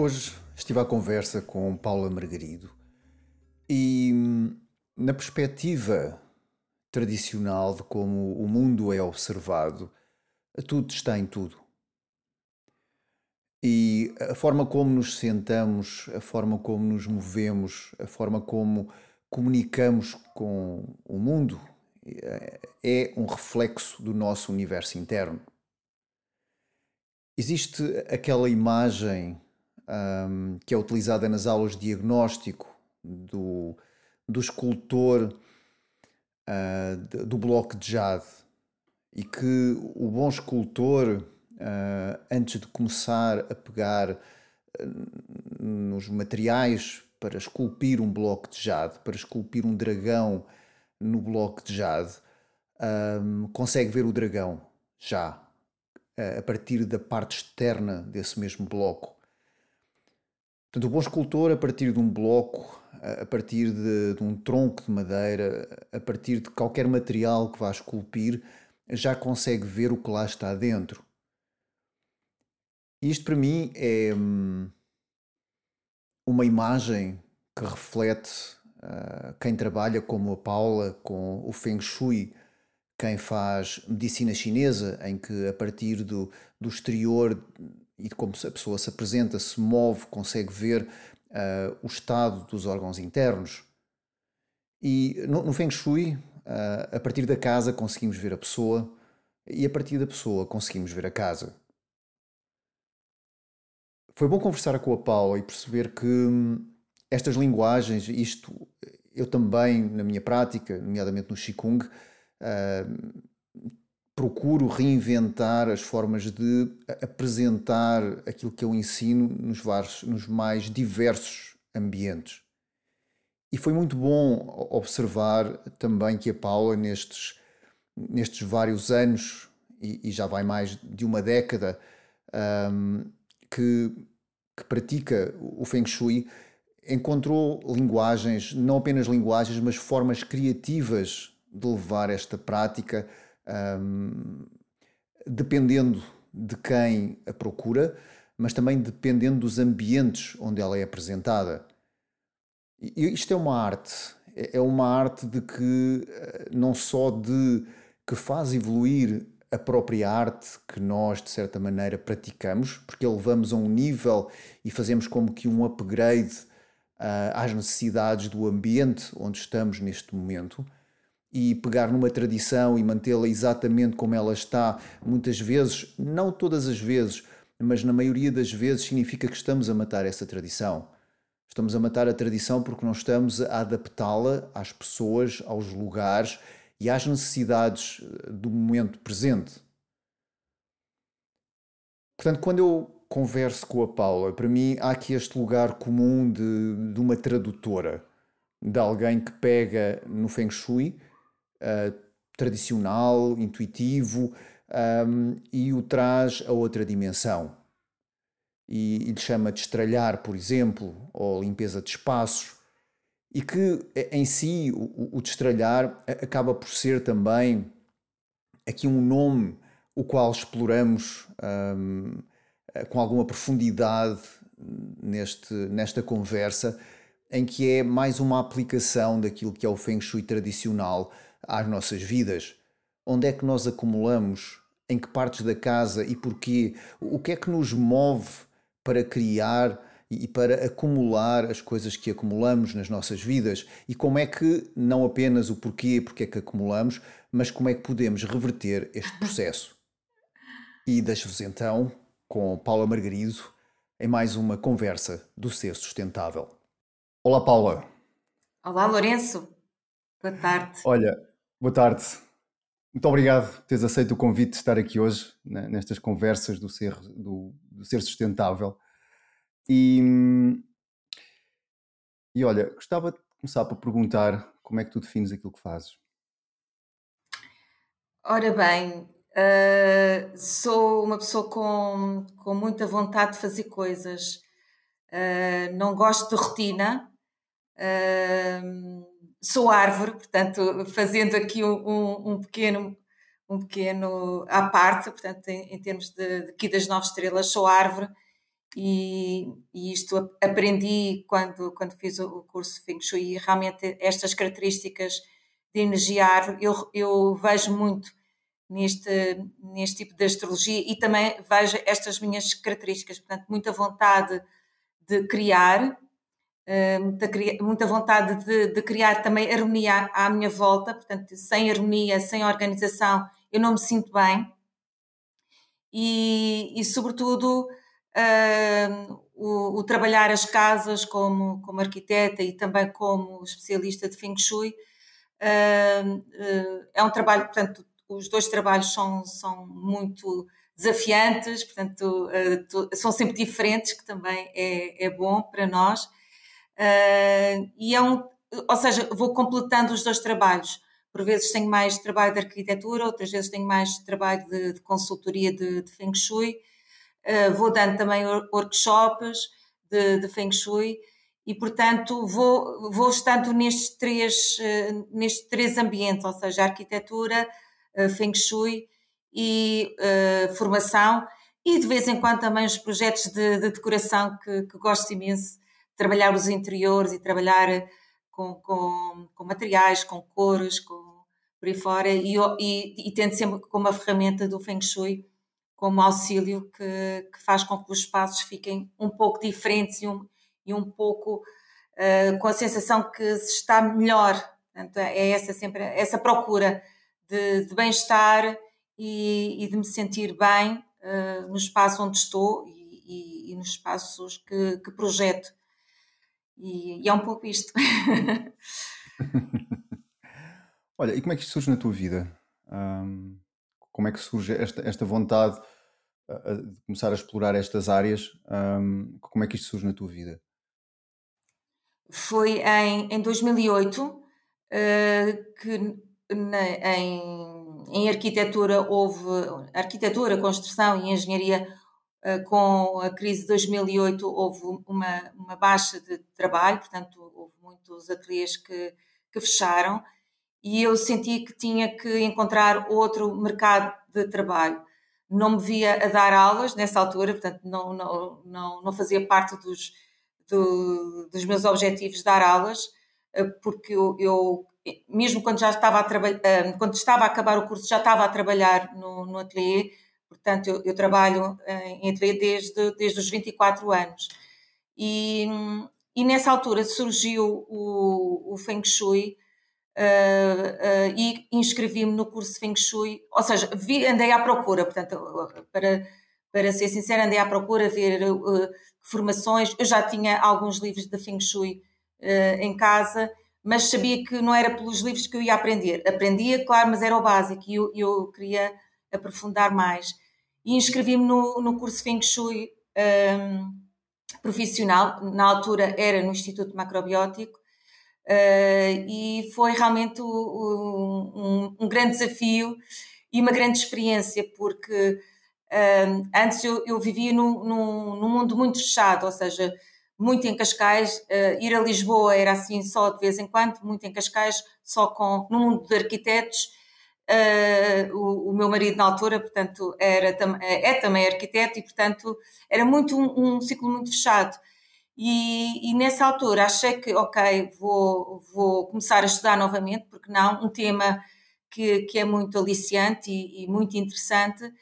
Hoje estive à conversa com Paula Margarido e, na perspectiva tradicional de como o mundo é observado, tudo está em tudo. E a forma como nos sentamos, a forma como nos movemos, a forma como comunicamos com o mundo é um reflexo do nosso universo interno. Existe aquela imagem um, que é utilizada nas aulas de diagnóstico do, do escultor uh, do bloco de jade e que o bom escultor, uh, antes de começar a pegar uh, nos materiais para esculpir um bloco de jade, para esculpir um dragão no bloco de jade, um, consegue ver o dragão já a partir da parte externa desse mesmo bloco. Portanto, o bom escultor, a partir de um bloco, a partir de, de, um tronco de madeira, a partir de qualquer material que vá esculpir, já consegue ver o que lá está dentro. Isto para mim é hum, uma imagem que reflete uh, quem trabalha como a Paula com o Feng Shui, quem faz medicina chinesa, em que a partir do, do exterior e de como a pessoa se apresenta, se move, consegue ver uh, o estado dos órgãos internos. E no, no Feng Shui, uh, a partir da casa conseguimos ver a pessoa e a partir da pessoa conseguimos ver a casa. Foi bom conversar com a Paula e perceber que hum, estas linguagens, isto eu também na minha prática, nomeadamente no Qigong, uh, procuro reinventar as formas de apresentar aquilo que eu ensino nos, vários, nos mais diversos ambientes. E foi muito bom observar também que a Paula, nestes, nestes vários anos, e, e já vai mais de uma década, um, que, que pratica o Feng Shui, encontrou linguagens, não apenas linguagens, mas formas criativas de levar esta prática um, dependendo de quem a procura, mas também dependendo dos ambientes onde ela é apresentada. E isto é uma arte, é, é uma arte de que eh, não só de que faz evoluir a própria arte que nós de certa maneira praticamos, porque levamos a um nível e fazemos como que um upgrade uh, às necessidades do ambiente onde estamos neste momento e pegar numa tradição e mantê-la exatamente como ela está, muitas vezes, não todas as vezes, mas na maioria das vezes, significa que estamos a matar essa tradição. Estamos a matar a tradição porque não estamos a adaptá-la às pessoas, aos lugares e às necessidades eh, do momento presente. Portanto, quando eu converso com a Paula, para mim há aqui este lugar comum de, de uma tradutora, de alguém que pega no Feng Shui uh, tradicional, intuitivo, um, e o traz a outra dimensão. E, e lhe chama de estralhar, por exemplo, ou limpeza de espaços, e que em si o, o destralhar acaba por ser também aqui um nome o qual exploramos um, com alguma profundidade neste, nesta conversa, em que é mais uma aplicação daquilo que é o Feng Shui tradicional, às nossas vidas? Onde é que nós acumulamos? Em que partes da casa e porquê? O que é que nos move para criar e para acumular as coisas que acumulamos nas nossas vidas? E como é que, não apenas o porquê, porque é que acumulamos, mas como é que podemos reverter este processo? E deixo-vos então com Paula Margarido em mais uma conversa do Ser Sustentável. Olá, Paula. Olá, Lourenço. Boa tarde. Olha, Boa tarde. Muito obrigado por teres aceito o convite de estar aqui hoje, nestas conversas do ser, do, do ser sustentável. E, e olha, gostava de começar por perguntar como é que tu defines aquilo que fazes. Ora bem, uh, sou uma pessoa com, com muita vontade de fazer coisas. Uh, não gosto de rotina. Uh, sou árvore, portanto, fazendo aqui um, um, pequeno um pequeno à parte, portanto, em, em termos de, de aqui das nove estrelas, sou árvore e, e, isto aprendi quando, quando fiz o, curso Feng Shui. E realmente estas características de energia árvore eu, eu vejo muito neste, neste tipo de astrologia e também vejo estas minhas características, portanto, muita vontade de criar, muita, muita vontade de, de criar também harmonia à minha volta, portanto, sem harmonia, sem organização, eu não me sinto bem. E, e sobretudo, uh, o, o, trabalhar as casas como, como arquiteta e também como especialista de Feng Shui uh, uh, é um trabalho, portanto, os dois trabalhos são, são muito desafiantes, portanto, são sempre diferentes, que também é, é bom para nós. Uh, e é um, ou seja, vou completando os dois trabalhos. Por vezes tenho mais trabalho de arquitetura, outras vezes tenho mais trabalho de, de consultoria de, de, Feng Shui. Uh, vou dando também workshops de, de Feng Shui e, portanto, vou, vou estando nestes três, nestes três ambientes, ou seja, arquitetura, uh, Feng Shui e uh, formação e de vez em quando também os projetos de, de decoração que, que, gosto imenso, trabalhar os interiores e trabalhar com, com, com materiais, com cores, com por aí fora e, e, e tendo sempre como a ferramenta do Feng Shui como auxílio que, que faz com que os espaços fiquem um pouco diferentes e um, e um pouco uh, com a sensação que se está melhor. Portanto, é essa sempre essa procura de, de bem-estar e, e, de me sentir bem uh, no espaço onde estou e, e, e nos espaços que, que projeto. E, é um pouco isto. Olha, e como é que isto surge na tua vida? Um, como é que surge esta, esta vontade uh, de começar a explorar estas áreas? Um, como é que isto surge na tua vida? Foi em, em 2008 uh, que na, em, em, arquitetura houve arquitetura, construção e engenharia com a crise de 2008 houve uma, uma baixa de trabalho, portanto houve muitos ateliês que, que fecharam e eu senti que tinha que encontrar outro mercado de trabalho. Não me via a dar aulas nessa altura, portanto não, não, não, não fazia parte dos, do, dos meus objetivos dar aulas, eh, porque eu, eu mesmo quando já estava a eh, quando estava a acabar o curso, já estava a trabalhar no, no ateliê, portanto, eu, eu, trabalho eh, em ateliê desde, desde os 24 anos. E, e nessa altura surgiu o, o Feng Shui uh, uh, e inscrevi-me no curso Feng Shui, ou seja, vi, andei à procura, portanto, para, para ser sincera, andei à procura, ver uh, formações, eu já tinha alguns livros de Feng Shui em casa, mas sabia que não era pelos livros que eu ia aprender. Aprendia, claro, mas era o básico e eu, eu queria aprofundar mais. E inscrevi-me no, no curso Feng Shui um, profissional, na altura era no Instituto Macrobiótico, uh, e foi realmente um, um, um, grande desafio e uma grande experiência, porque um, antes eu, eu vivia num, num, num mundo muito fechado, ou seja, muito em Cascais, uh, ir a Lisboa era assim só de vez em quando, muito em Cascais, só com, no mundo de arquitetos. Uh, o, o, meu marido na altura, portanto, era, é também arquiteto e, portanto, era muito um, um ciclo muito fechado. E, e, nessa altura achei que, ok, vou, vou começar a estudar novamente, porque não, um tema que, que é muito aliciante e, e muito interessante,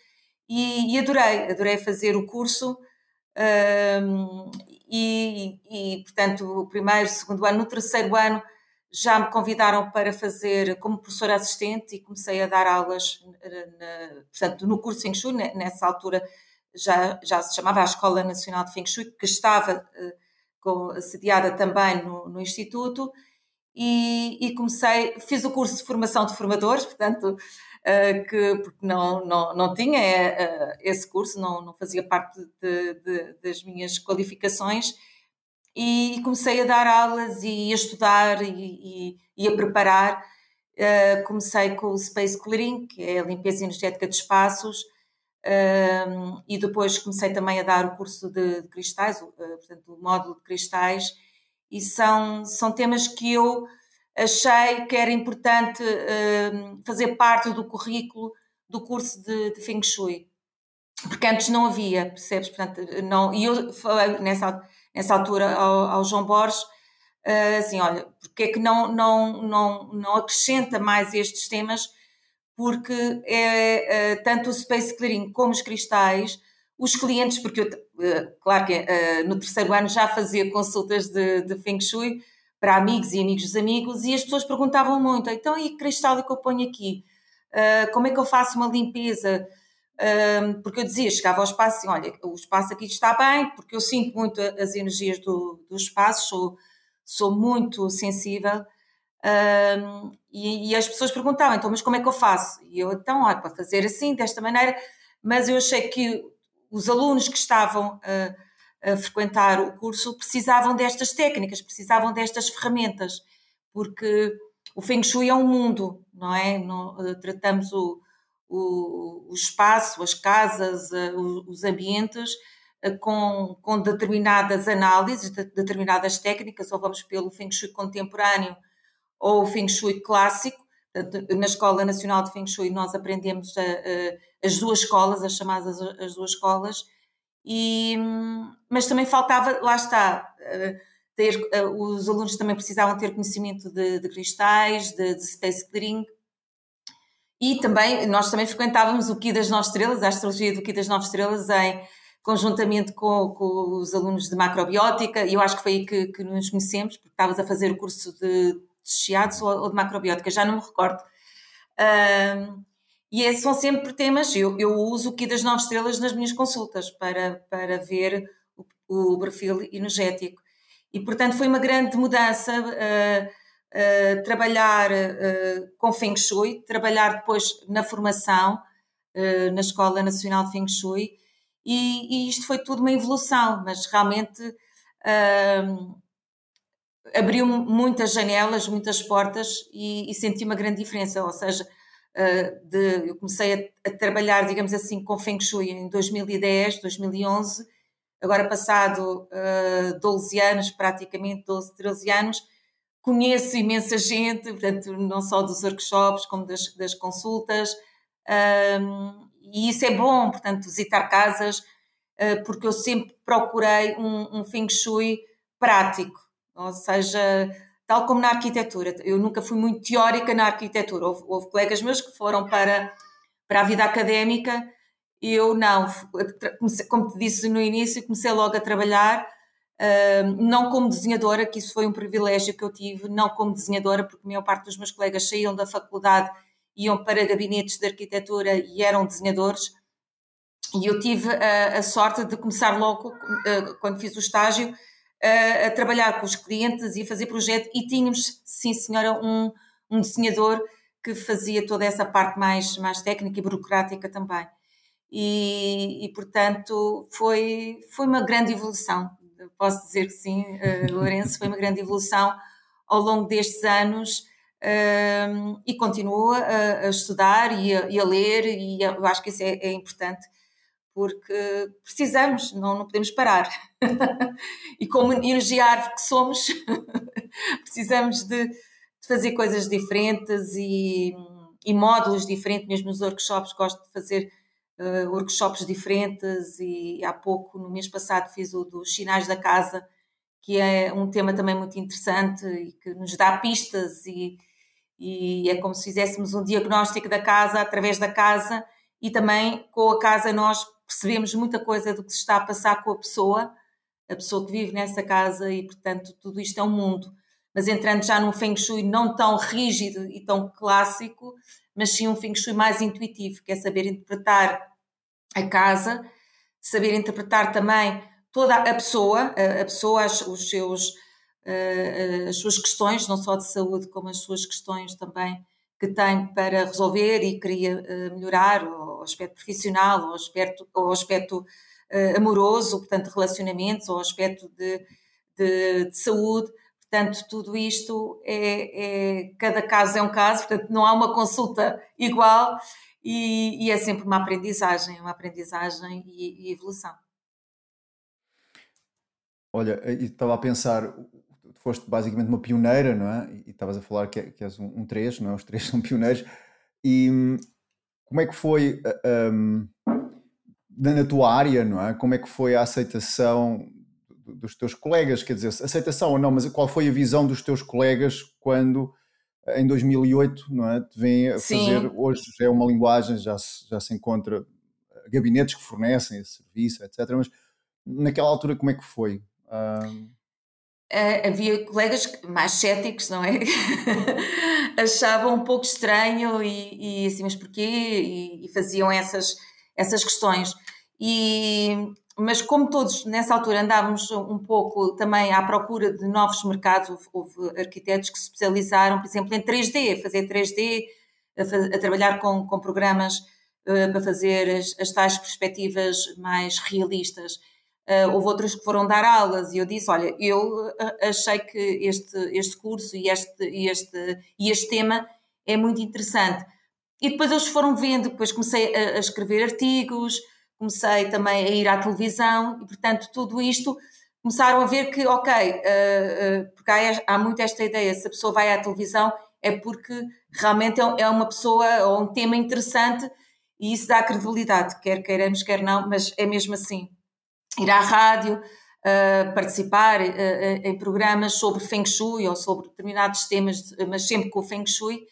e, e, adorei, adorei fazer o curso. E, e, portanto, o primeiro, segundo ano, no terceiro ano já me convidaram para fazer como professora assistente e comecei a dar aulas, na, portanto, no curso Feng Shui, nessa altura já, já se chamava a Escola Nacional de Feng Shui, que estava uh, sediada também no, no Instituto, e, e, comecei, fiz o curso de formação de formadores, portanto, uh, que, porque não, não, não tinha uh, esse curso, não, não fazia parte de, de, das minhas qualificações, e comecei a dar aulas e a estudar e, e, e a preparar. Uh, comecei com o Space Clearing, que é a limpeza energética de espaços, uh, e depois comecei também a dar o curso de, de cristais, uh, portanto, o módulo de cristais, e são, são temas que eu achei que era importante uh, fazer parte do currículo do curso de, de Feng Shui, porque antes não havia, percebes? Portanto, não, e eu falei nessa, nessa altura ao, ao João Borges, uh, assim, olha, porque é que não, não, não, não acrescenta mais estes temas, porque é, uh, tanto o Space Clearing como os cristais, os clientes, porque eu, uh, claro que no terceiro ano já fazia consultas de, de Feng Shui, para amigos e amigos dos amigos e as pessoas perguntavam muito, então e cristal que eu ponho aqui? Como é que eu faço uma limpeza? Porque eu dizia, chegava ao espaço assim, olha, o espaço aqui está bem, porque eu sinto muito as energias do, do espaço, sou, sou muito sensível. Uh, e, e, as pessoas perguntavam, então, mas como é que eu faço? E eu, então, olha, para fazer assim, desta maneira, mas eu achei que os alunos que estavam a frequentar o curso precisavam destas técnicas, precisavam destas ferramentas, porque o Feng Shui é um mundo, não é? Eh, tratamos o, o, o, espaço, as casas, eh, os ambientes eh, com, com determinadas análises, determinadas técnicas, ou vamos pelo Feng Shui contemporâneo ou o Feng Shui clássico. Na Escola Nacional de Feng Shui nós aprendemos a, a, as duas escolas, as chamadas as duas escolas, e, mas também faltava, lá está, eh, ter, os alunos também precisavam ter conhecimento de, de cristais, de, de, space clearing, e também, nós também frequentávamos o Ki das Nove Estrelas, a astrologia do Ki das Nove Estrelas, em conjuntamente com, com os alunos de macrobiótica, e eu acho que foi aí que, que nos conhecemos, porque estavas a fazer o curso de, de Chiados ou, ou, de macrobiótica, já não me recordo. Um, e é, são sempre temas, eu, eu uso o Ki das Nove Estrelas nas minhas consultas para, para ver o, o perfil energético. E, portanto, foi uma grande mudança uh, uh, trabalhar uh, com Feng Shui, trabalhar depois na formação, na Escola Nacional de Feng Shui, e, e, isto foi tudo uma evolução, mas realmente abriu muitas janelas, muitas portas e, e senti uma grande diferença, ou seja, de, eu comecei a, a, trabalhar, digamos assim, com Feng Shui em 2010, 2011, agora passado uh, ah, 12 anos, praticamente 12, 13 anos, conheço imensa gente, portanto, não só dos workshops, como das, das consultas, um, e isso é bom, portanto, visitar casas, uh, porque eu sempre procurei um, um Feng Shui prático, ou seja, tal como na arquitetura. Eu nunca fui muito teórica na arquitetura. Houve, houve colegas meus que foram para, para a vida académica, eu não. Como te disse no início, comecei logo a trabalhar, não como desenhadora, que isso foi um privilégio que eu tive, não como desenhadora, porque a maior parte dos meus colegas saíam da faculdade, iam para gabinetes de arquitetura e eram desenhadores. E eu tive a, sorte de começar logo, uh, quando fiz o estágio, a, a, trabalhar com os clientes e a fazer projeto e tínhamos, sim senhora, um, um desenhador que fazia toda essa parte mais, mais técnica e burocrática também. E, e portanto foi, foi uma grande evolução, posso dizer que sim, uh, Lourenço, foi uma grande evolução ao longo destes anos uh, e continuo a, a estudar e a, e a, ler e eu acho que isso é, é importante porque precisamos, não, não podemos parar. e como energia que somos, precisamos de, de, fazer coisas diferentes e, e, módulos diferentes, mesmo nos workshops, gosto de fazer uh, workshops diferentes e há pouco, no mês passado, fiz o dos sinais da casa, que é um tema também muito interessante e que nos dá pistas e, e é como se fizéssemos um diagnóstico da casa através da casa e também com a casa nós percebemos muita coisa do que se está a passar com a pessoa, a pessoa que vive nessa casa e, portanto, tudo isto é um mundo. Mas entrando já num Feng Shui não tão rígido e tão clássico, mas sim um Feng Shui mais intuitivo, que é saber interpretar a casa, saber interpretar também toda a pessoa, a pessoa, os seus, as suas questões, não só de saúde, como as suas questões também que tem para resolver e queria uh, melhorar o aspecto profissional, o aspecto, o aspecto amoroso, portanto, relacionamentos, o aspecto de, de, de, saúde. Portanto, tudo isto é, é, Cada caso é um caso, portanto, não há uma consulta igual e, e é sempre uma aprendizagem, uma aprendizagem e, e evolução. Olha, estava a pensar, foste basicamente uma pioneira, não é? E estavas a falar que, que és um, um três, não é? Os três são pioneiros. E hum, como é que foi um, na tua área, não é? Como é que foi a aceitação dos teus colegas? Quer dizer, aceitação ou não, mas qual foi a visão dos teus colegas quando em 2008, não é? Te vêm a Sim. fazer, hoje já é uma linguagem, já se, já se encontra gabinetes que fornecem esse serviço, etc. Mas naquela altura como é que foi? Uh, havia colegas mais céticos, não é? Achavam um pouco estranho e, e assim, mas porquê? E, e, faziam essas, essas questões. E, mas como todos nessa altura andávamos um pouco também à procura de novos mercados, houve, houve arquitetos que se especializaram, por exemplo, em 3D, a fazer 3D, a, a trabalhar com, com programas uh, para fazer as, as tais perspectivas mais realistas. Uh, houve outros que foram dar aulas e eu disse, olha, eu eh, achei que este, este curso e este, este, e este tema é muito interessante. E depois eles foram vendo, depois comecei a, a escrever artigos, comecei também a ir à televisão e, portanto, tudo isto começaram a ver que, ok, uh, uh, porque há, há muito esta ideia, se a pessoa vai à televisão é porque realmente é, é uma pessoa ou um tema interessante e isso dá credibilidade, quer queiramos, quer não, mas é mesmo assim. Ir à rádio, uh, participar em programas sobre Feng Shui ou sobre determinados temas, mas sempre com o Feng Shui,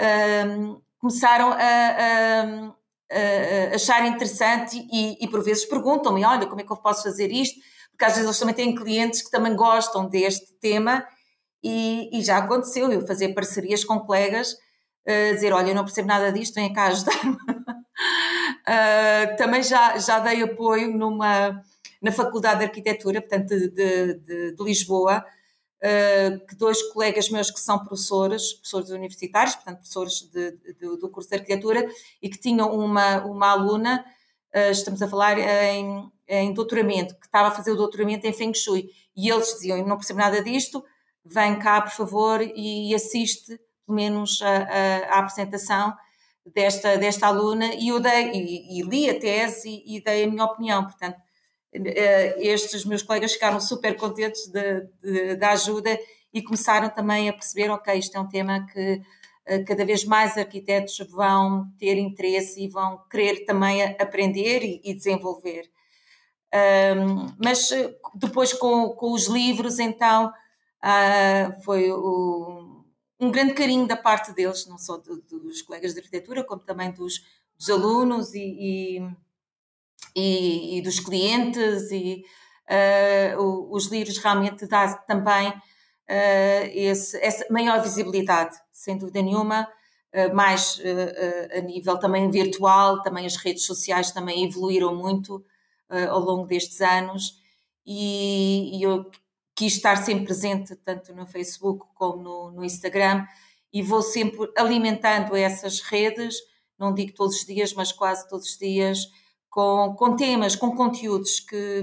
uh, começaram a, a, a, achar interessante e, e por vezes perguntam-me, olha, como é que eu posso fazer isto? Porque às vezes eles também têm clientes que também gostam deste tema e, e já aconteceu eu fazer parcerias com colegas, uh, dizer, olha, eu não percebo nada disto, vem cá ajudar-me. Uh, também já, já dei apoio numa, na Faculdade de Arquitetura, portanto, de, de, de Lisboa, uh, que dois colegas meus que são professores, professores universitários, portanto, professores de, do curso de Arquitetura, e que tinham uma, uma aluna, uh, estamos a falar em, em doutoramento, que estava a fazer o doutoramento em Feng Shui, e eles diziam, não percebo nada disto, vem cá, por favor, e assiste, pelo menos, a apresentação, desta, desta aluna e eu dei, e, e li a tese e, e, dei a minha opinião. Portanto, eh, estes meus colegas ficaram super contentes da ajuda e começaram também a perceber, ok, isto é um tema que eh, cada vez mais arquitetos vão ter interesse e vão querer também aprender e, e desenvolver. Um, mas eh, depois com, com, os livros, então, uh, foi o, um grande carinho da parte deles, não só do, dos colegas de arquitetura, como também dos, dos alunos e, e e, e dos clientes e uh, os livros realmente dá também uh, esse, essa maior visibilidade, sem dúvida nenhuma, uh, mais a nível também virtual, também as redes sociais também evoluíram muito ao longo destes anos e, e, eu quis estar sempre presente tanto no Facebook como no, no Instagram e vou sempre alimentando essas redes, não digo todos os dias, mas quase todos os dias, com, com temas, com conteúdos que,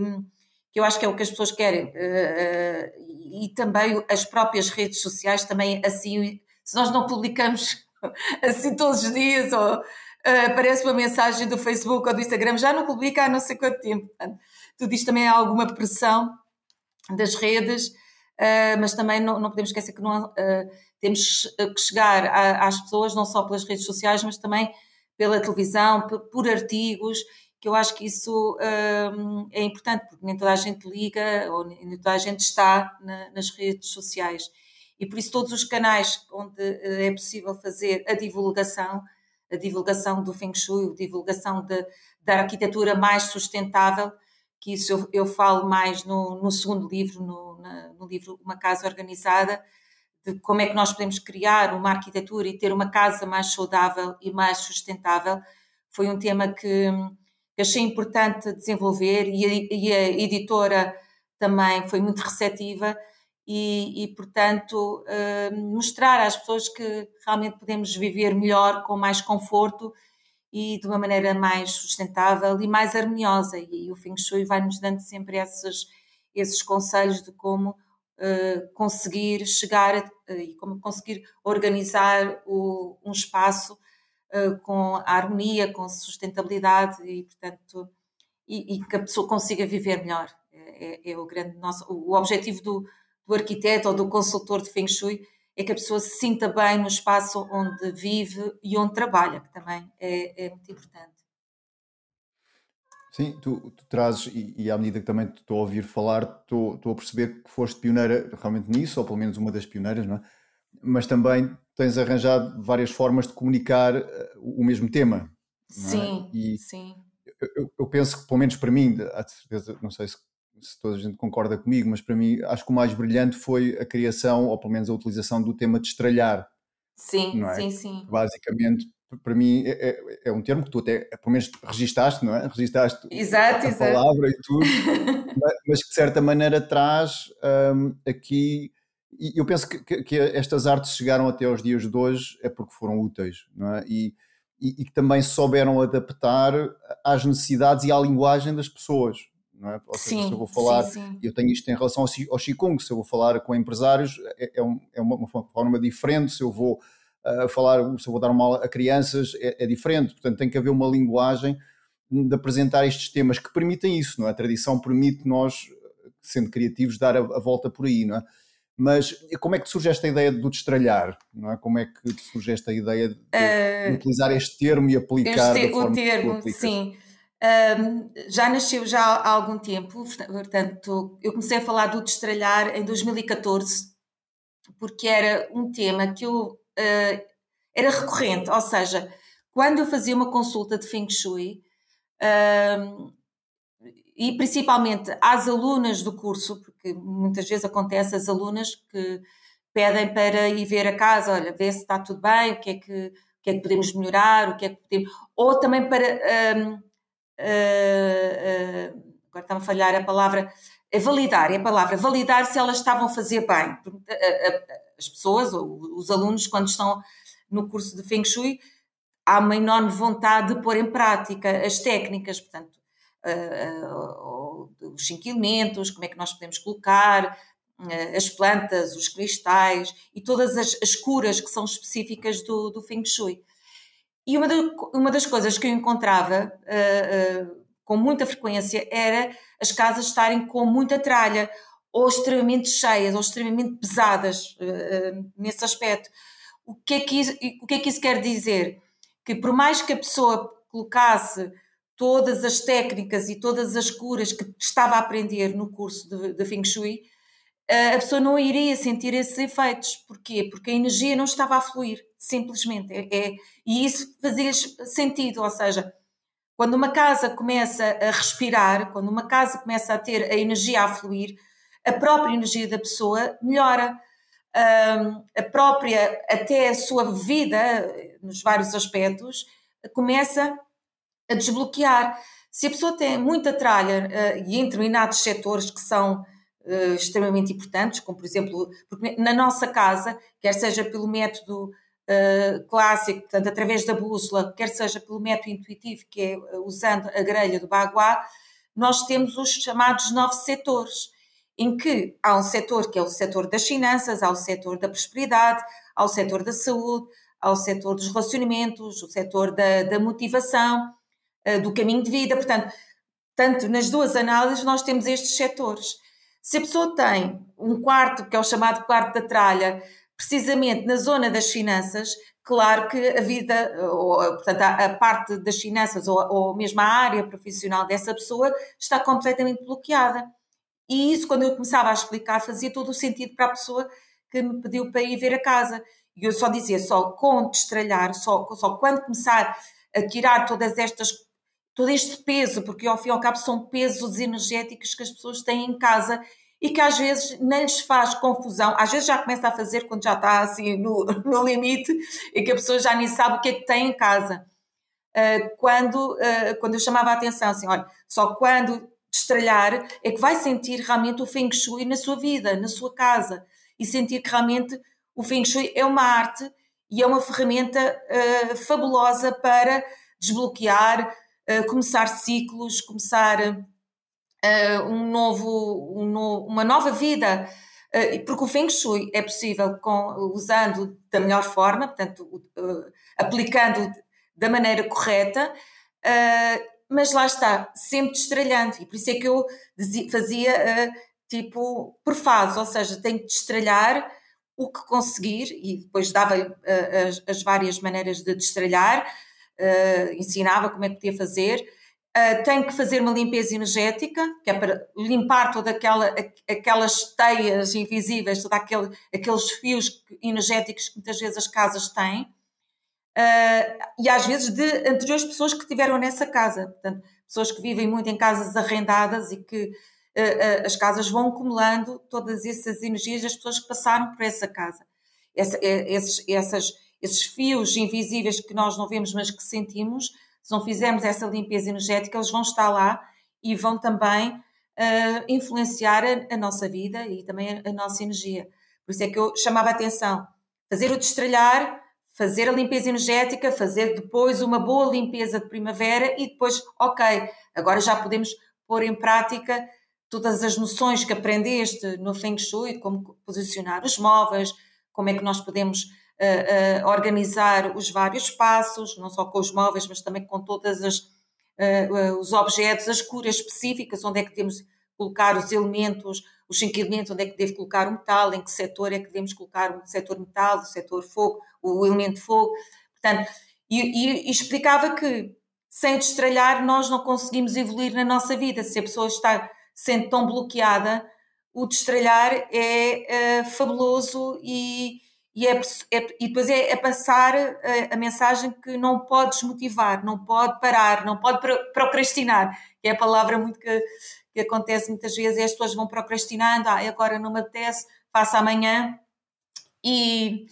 que eu acho que é o que as pessoas querem. Uh, e também as próprias redes sociais também assim, se nós não publicamos assim todos os dias ou uh, aparece uma mensagem do Facebook ou do Instagram, já não publica há não sei quanto tempo. tudo isto também há alguma pressão das redes, mas também não, não, podemos esquecer que não, temos que chegar às pessoas não só pelas redes sociais, mas também pela televisão, por artigos que eu acho que isso hum, é importante, porque nem toda a gente liga ou nem toda a gente está na, nas redes sociais. E por isso todos os canais onde eh, é possível fazer a divulgação, a divulgação do Feng Shui, a divulgação de, da arquitetura mais sustentável, que isso eu, eu falo mais no, no segundo livro, no, na, no livro Uma Casa Organizada, de como é que nós podemos criar uma arquitetura e ter uma casa mais saudável e mais sustentável. Foi um tema que que achei importante desenvolver e a, e a editora também foi muito receptiva e, e portanto, uh, mostrar às pessoas que realmente podemos viver melhor, com mais conforto e de uma maneira mais sustentável e mais harmoniosa. E o Feng Shui vai-nos dando sempre esses, esses conselhos de como uh, conseguir chegar uh, e como conseguir organizar o, um espaço uh, com harmonia, com sustentabilidade e, portanto, e, e, que a pessoa consiga viver melhor. É, é, é o grande nosso, o objetivo do, do arquiteto ou do consultor de Feng Shui é que a pessoa se sinta bem no espaço onde vive e onde trabalha, que também é, é muito importante. Sim, tu, tu trazes, e, e, à medida que também estou a ouvir falar, estou a perceber que foste pioneira realmente nisso, ou pelo menos uma das pioneiras, não é? Mas também tens arranjado várias formas de comunicar eh, o mesmo tema. Sim, é? e sim. Eu, eu, penso que, pelo menos para mim, há certeza, não sei se se toda a gente concorda comigo, mas para mim acho que o mais brilhante foi a criação, ou pelo menos a utilização do tema de estralhar. Sim, é? sim, sim. Basicamente, para mim é, é, é, um termo que tu até, pelo menos, registaste, não é? Registaste exato, a, exato. palavra e tudo, mas que de certa maneira traz um, aqui. E eu penso que, que, estas artes chegaram até aos dias de hoje é porque foram úteis, não é? E, e, e que também souberam adaptar às necessidades e à linguagem das pessoas não é? Ou seja, sim, se eu vou falar, sim, sim. eu tenho isto em relação ao, ao Qigong, se eu vou falar com empresários é, é, um, é uma, uma, forma diferente, se eu vou uh, falar, se eu vou dar uma aula a crianças é, é, diferente, portanto tem que haver uma linguagem de apresentar estes temas que permitem isso, não é? A tradição permite nós, sendo criativos, dar a, a volta por aí, não é? Mas como é que surge esta ideia do destralhar? Não é? Como é que surge esta ideia de, uh, utilizar este termo e aplicar este, o termo, sim. Um, já nasceu já há algum tempo, portanto, eu comecei a falar do destralhar em 2014, porque era um tema que eu uh, era recorrente, ou seja, quando eu fazia uma consulta de Feng Shui, um, e principalmente às alunas do curso, porque muitas vezes acontece as alunas que pedem para ir ver a casa, olha, ver se está tudo bem, o que é que, o que, é que podemos melhorar, o que é que podemos. Ou também para. Um, uh, uh, agora está a falhar a palavra, validar, é a palavra, validar se elas estavam a fazer bem. As pessoas, os alunos, quando estão no curso de Feng Shui, há uma enorme vontade de pôr em prática as técnicas, portanto, os cinco elementos, como é que nós podemos colocar, uh, as plantas, os cristais e todas as, as curas que são específicas do, do Feng Shui. E uma, de, uma das coisas que eu encontrava uh, uh, com muita frequência era as casas estarem com muita tralha, ou extremamente cheias, ou extremamente pesadas uh, nesse aspecto. O que, é que isso, o que é que isso quer dizer? Que por mais que a pessoa colocasse todas as técnicas e todas as curas que estava a aprender no curso de, de Feng Shui, a pessoa não iria sentir esses efeitos. Porquê? Porque a energia não estava a fluir simplesmente. É, é e isso fazia-lhes sentido, ou seja, quando uma casa começa a respirar, quando uma casa começa a ter a energia a fluir, a própria energia da pessoa melhora. Um, a própria, até a sua vida, nos vários aspectos, começa a desbloquear. Se a pessoa tem muita tralha uh, e em determinados setores que são uh, extremamente importantes, como por exemplo, na nossa casa, quer seja pelo método uh, clássico, portanto, através da bússola, quer seja pelo método intuitivo, que é usando a grelha do Bagua, nós temos os chamados nove setores, em que há um setor que é o setor das finanças, há o setor da prosperidade, há o setor da saúde, há o setor dos relacionamentos, o setor da, da motivação, do caminho de vida. Portanto, tanto nas duas análises nós temos estes setores. Se a pessoa tem um quarto, que é o chamado quarto da tralha, precisamente na zona das finanças, claro que a vida, ou, portanto, a, a parte das finanças ou, ou mesmo a área profissional dessa pessoa está completamente bloqueada. E isso, quando eu começava a explicar, fazia todo o sentido para a pessoa que me pediu para ir ver a casa. E eu só dizia, só com destralhar, só, só quando começar a tirar todas estas, todo este peso, porque ao fim e ao cabo são pesos energéticos que as pessoas têm em casa e que às vezes nem lhes faz confusão, às vezes já começa a fazer quando já está assim no, no limite e que a pessoa já nem sabe o que é que tem em casa. Uh, quando, uh, quando eu chamava a atenção, assim, olha, só quando destralhar é que vai sentir realmente o Feng Shui na sua vida, na sua casa, e sentir que realmente o Feng Shui é uma arte e é uma ferramenta uh, fabulosa para desbloquear, começar ciclos, começar uh, um novo, um no, uma nova vida. porque o Feng Shui é possível com, usando da melhor forma, portanto, aplicando da maneira correta, mas lá está, sempre destralhando. E por isso é que eu fazia tipo por fase, ou seja, tenho que destralhar o que conseguir e depois dava as, várias maneiras de destralhar, uh, ensinava como é que podia fazer. Uh, tenho que fazer uma limpeza energética, que é para limpar todas aquela, aquelas teias invisíveis, todos aquele, aqueles fios energéticos que muitas vezes as casas têm. Uh, e às vezes de anteriores pessoas que estiveram nessa casa. Portanto, pessoas que vivem muito em casas arrendadas e que uh, as casas vão acumulando todas essas energias das pessoas que passaram por essa casa. Essa, esses, essas, esses fios invisíveis que nós não vemos, mas que sentimos, se não fizermos essa limpeza energética, eles vão estar lá e vão também uh, influenciar a, a, nossa vida e também a, a, nossa energia. Por isso é que eu chamava a atenção, fazer o destralhar, fazer a limpeza energética, fazer depois uma boa limpeza de primavera e depois, ok, agora já podemos pôr em prática todas as noções que aprendeste no Feng Shui, como posicionar os móveis, como é que nós podemos uh, uh, organizar os vários passos, não só com os móveis, mas também com todos uh, os objetos, as curas específicas, onde é que temos que colocar os elementos, os cinco onde é que devo colocar o metal, em que setor é que devemos colocar o setor metal, o setor fogo, o elemento fogo. Portanto, e, e, e explicava que sem destralhar nós não conseguimos evoluir na nossa vida. Se a pessoa está sendo tão bloqueada, o destralhar é, é fabuloso e, e, é, é, e depois é, é passar a, a, mensagem que não pode desmotivar, não pode parar, não pode procrastinar, que é a palavra muito que, que acontece muitas vezes, é as pessoas vão procrastinando, ah, agora não me apetece, faço amanhã, e,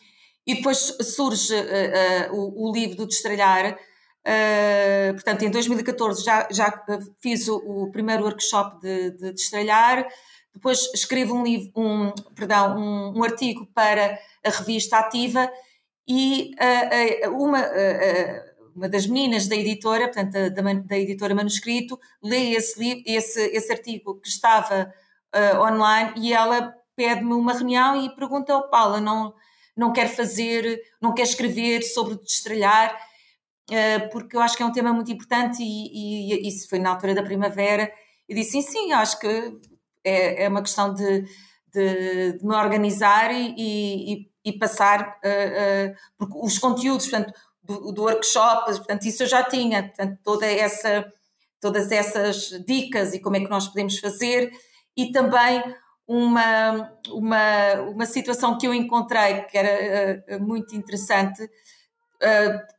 e depois surge uh, uh, o, o, livro do destralhar, Uh, portanto, em 2014 já, já fiz o, o primeiro workshop de, de destralhar, depois escrevo um livro, um, perdão, um, um artigo para a revista Ativa e uh, uh, uma, uma das meninas da editora, portanto, da, da editora Manuscrito, lê esse, livro, esse, esse artigo que estava online e ela pede-me uma reunião e pergunta ao Paula, não, não quer fazer, não quer escrever sobre o destralhar porque eu acho que é um tema muito importante e, e isso foi na altura da primavera. Eu disse sim, sim, acho que é, é uma questão de, de, de me organizar e, e, e passar uh, uh, os conteúdos portanto, do, do, workshop, portanto, isso eu já tinha, portanto, toda essa, todas essas dicas e como é que nós podemos fazer e também uma, uma, uma situação que eu encontrei que era uh, muito interessante,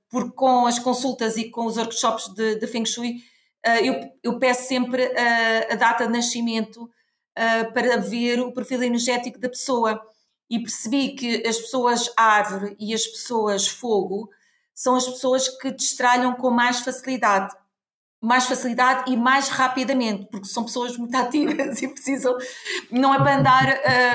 porque com as consultas e com os workshops de, de Feng Shui, uh, eu, eu, peço sempre a data de nascimento uh, para ver o perfil energético da pessoa. E percebi que as pessoas árvore e as pessoas fogo são as pessoas que destralham com mais facilidade. Mais facilidade e mais rapidamente, porque são pessoas muito ativas e precisam. Não é para andar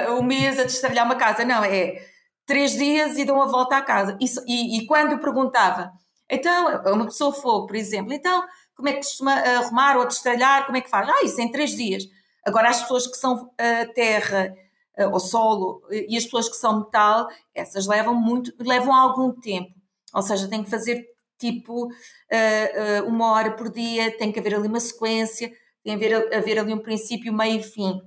uh, um mês a destralhar uma casa, não, é três dias e dão a volta à casa. Isso, e, e, quando eu perguntava, então, uma pessoa fogo, por exemplo, então, como é que costuma arrumar ou destralhar, como é que faz? Ah, isso em três dias. Agora, as pessoas que são uh, terra uh, ou solo e as pessoas que são metal, essas levam muito, levam algum tempo. Ou seja, tem que fazer tipo uh, uma hora por dia, tem que haver ali uma sequência, tem que haver, haver ali um princípio, meio e fim.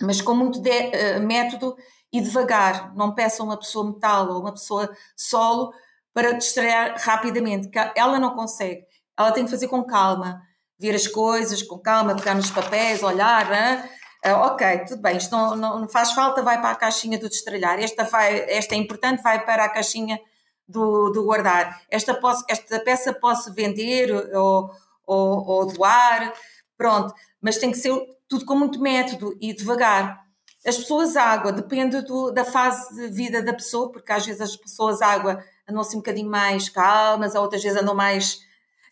Mas com muito de, método e devagar. Não peçam uma pessoa metal ou uma pessoa solo para distrair rapidamente, que ela não consegue. Ela tem que fazer com calma, ver as coisas com calma, pegar nos papéis, olhar. Uh, ok, tudo bem, isto não, não, não, faz falta, vai para a caixinha do destralhar. Esta, vai, esta é importante, vai para a caixinha do, do guardar. Esta, posso, esta peça posso vender ou, ou, ou doar, pronto. Mas tem que ser tudo com muito método e devagar. As pessoas água, depende do, da fase de vida da pessoa, porque às vezes as pessoas água andam assim um bocadinho mais calmas, outras vezes andam mais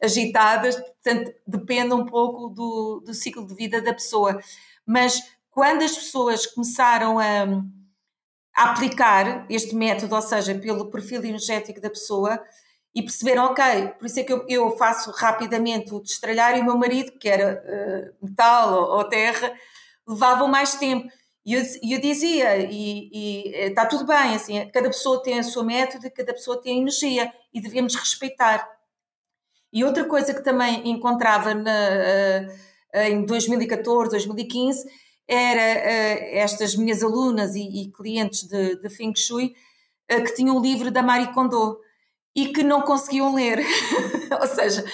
agitadas, portanto, depende um pouco do, do ciclo de vida da pessoa. Mas quando as pessoas começaram a, a aplicar este método, ou seja, pelo perfil energético da pessoa, e perceberam, ok, por isso é que eu, eu faço rapidamente o destralhar e o meu marido, que era uh, metal ou, ou, terra, levavam mais tempo. E eu, eu dizia, e, e, eh, está tudo bem, assim, cada pessoa tem a sua método, cada pessoa tem a energia e devemos respeitar. E outra coisa que também encontrava na, uh, em 2014, 2015, era uh, estas minhas alunas e, e clientes de, de Feng Shui que tinham o livro da Marie Kondo e que não conseguiam ler. Ou seja,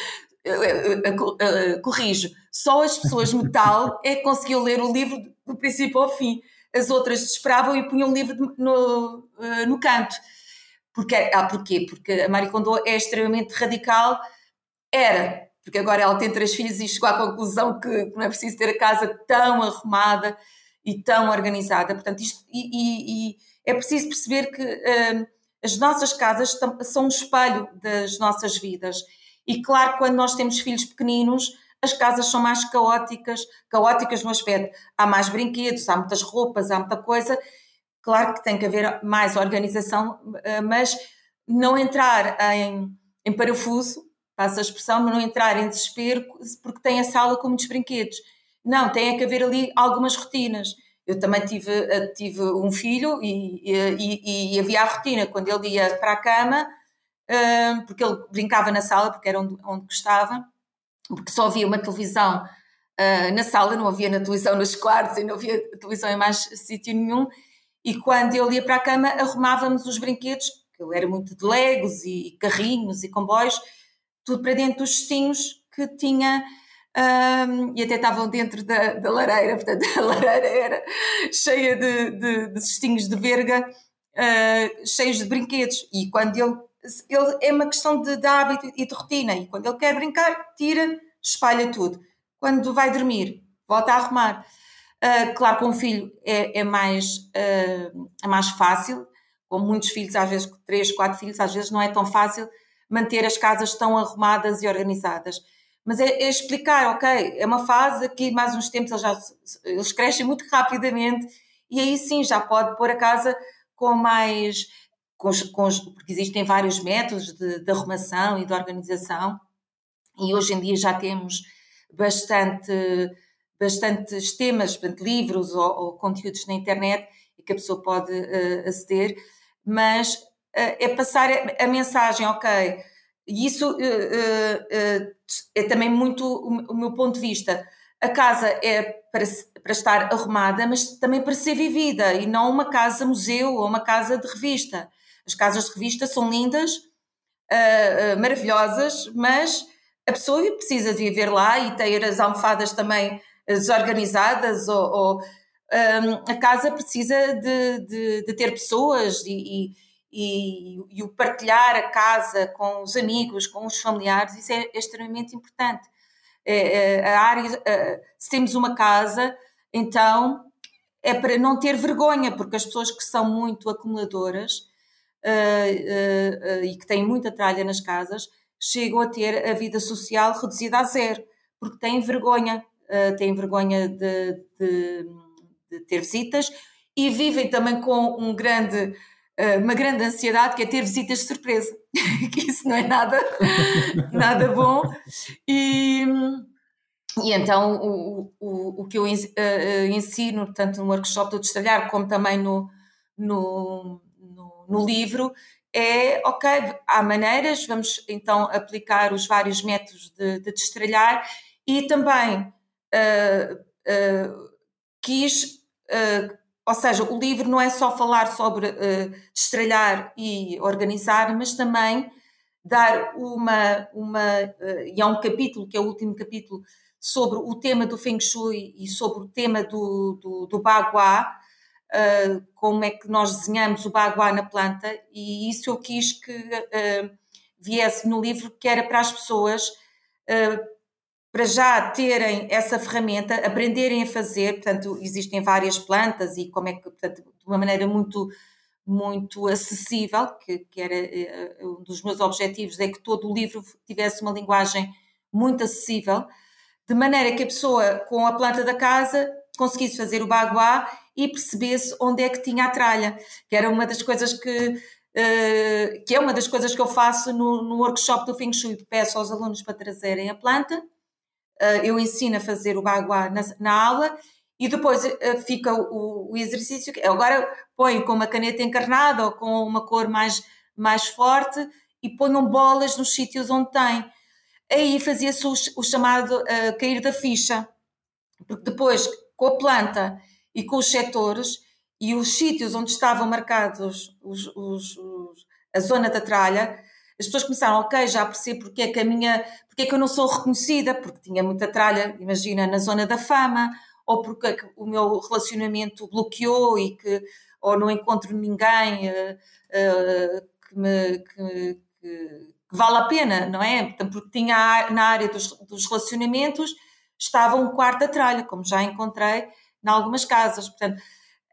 corrijo, só as pessoas metal é que conseguiam ler o livro do princípio ao fim. As outras esperavam e punham o livro no, eh, no canto. Porque, ah, porquê? Porque a Marie Kondo é extremamente radical. Era, porque agora ela tem três filhos e chegou à conclusão que não é preciso ter a casa tão arrumada e tão organizada. Portanto, isto, e, e, e é preciso perceber que uh, as nossas casas são um espelho das nossas vidas. E claro, quando nós temos filhos pequeninos, as casas são mais caóticas, caóticas no aspecto, há mais brinquedos, há muitas roupas, há muita coisa. Claro que tem que haver mais organização, eh, mas não entrar em, em parafuso, passa a expressão, mas não entrar em desespero porque tem a sala com muitos brinquedos. Não, tem que haver ali algumas rotinas. Eu também tive, eh, tive um filho e, e, e havia a rotina quando ele ia para a cama, eh, porque ele brincava na sala, porque era onde, onde gostava, porque só havia uma televisão uh, na sala, não havia na televisão nos quartos e não havia televisão em mais sítio nenhum. E quando ele ia para a cama, arrumávamos os brinquedos, que ele era muito de legos e carrinhos e comboios, tudo para dentro dos cestinhos que tinha um, e até estavam dentro da, da, lareira, portanto a lareira era cheia de, de, de cestinhos de verga, uh, cheios de brinquedos. E quando ele, ele é uma questão de, de, hábito e de rotina, e quando ele quer brincar, tira, espalha tudo. Quando vai dormir, volta a arrumar. Uh, claro, com um filho é, é mais, uh, é mais fácil, com muitos filhos, às vezes três, quatro filhos, às vezes não é tão fácil manter as casas tão arrumadas e organizadas. Mas é, é, explicar, ok, é uma fase que mais uns tempos eles, já, eles crescem muito rapidamente e aí sim já pode pôr a casa com mais, com, com, porque existem vários métodos de, de arrumação e de organização e hoje em dia já temos bastante, bastantes temas, livros ou, ou conteúdos na internet e que a pessoa pode uh, aceder, mas é passar a, mensagem, ok, e isso uh, uh, é também muito o, meu ponto de vista. A casa é para, para estar arrumada, mas também para ser vivida e não uma casa museu ou uma casa de revista. As casas de revista são lindas, uh, maravilhosas, mas a pessoa precisa de viver lá e ter as almofadas também desorganizadas ou, ou um, a casa precisa de, de, de ter pessoas e, e e, e, o partilhar a casa com os amigos, com os familiares, isso é, extremamente importante. É, é, a área, se temos uma casa, então é para não ter vergonha, porque as pessoas que são muito acumuladoras uh, uh, uh, e que têm muita tralha nas casas chegam a ter a vida social reduzida a zero, porque têm vergonha, têm vergonha de, de, de ter visitas e vivem também com um grande eh, uma grande ansiedade que é ter visitas de surpresa, que isso não é nada, nada bom. E, e então o, o, o que eu uh, ensino, tanto no workshop do Destalhar, como também no, no, no, no, livro, é, ok, há maneiras, vamos então aplicar os vários métodos de, de destralhar e também uh, uh, quis ou seja, o livro não é só falar sobre uh, destralhar e organizar, mas também dar uma. uma uh, e há um capítulo, que é o último capítulo, sobre o tema do Feng Shui e sobre o tema do, do, do Bagua, uh, como é que nós desenhamos o Bagua na planta, e isso eu quis que viesse no livro, que era para as pessoas para já terem essa ferramenta, aprenderem a fazer, portanto, existem várias plantas e como é que, portanto, de uma maneira muito, muito acessível, que, que era um dos meus objetivos, é que todo o livro tivesse uma linguagem muito acessível, de maneira que a pessoa com a planta da casa conseguisse fazer o baguá e percebesse onde é que tinha a tralha, que era uma das coisas que, uh, que é uma das coisas que eu faço no, no workshop do Feng Shui, peço aos alunos para trazerem a planta, uh, eu ensino a fazer o baguá na, na aula e depois uh, fica o, o, exercício, agora põe com uma caneta encarnada ou com uma cor mais, mais forte e ponham bolas nos sítios onde tem. Aí fazia-se o, o, chamado cair da ficha, porque depois com a planta e com os setores e os sítios onde estavam marcados os, os, os, a zona da tralha, as pessoas começaram, ok, já percebo porque é que a minha, porque é que eu não sou reconhecida, porque tinha muita tralha, imagina, na zona da fama, ou porque é o meu relacionamento bloqueou e que, ou não encontro ninguém uh, uh, que, me, que, que, que, vale a pena, não é? Porque tinha na área dos, dos relacionamentos estava um quarto da tralha, como já encontrei em algumas casas. Portanto,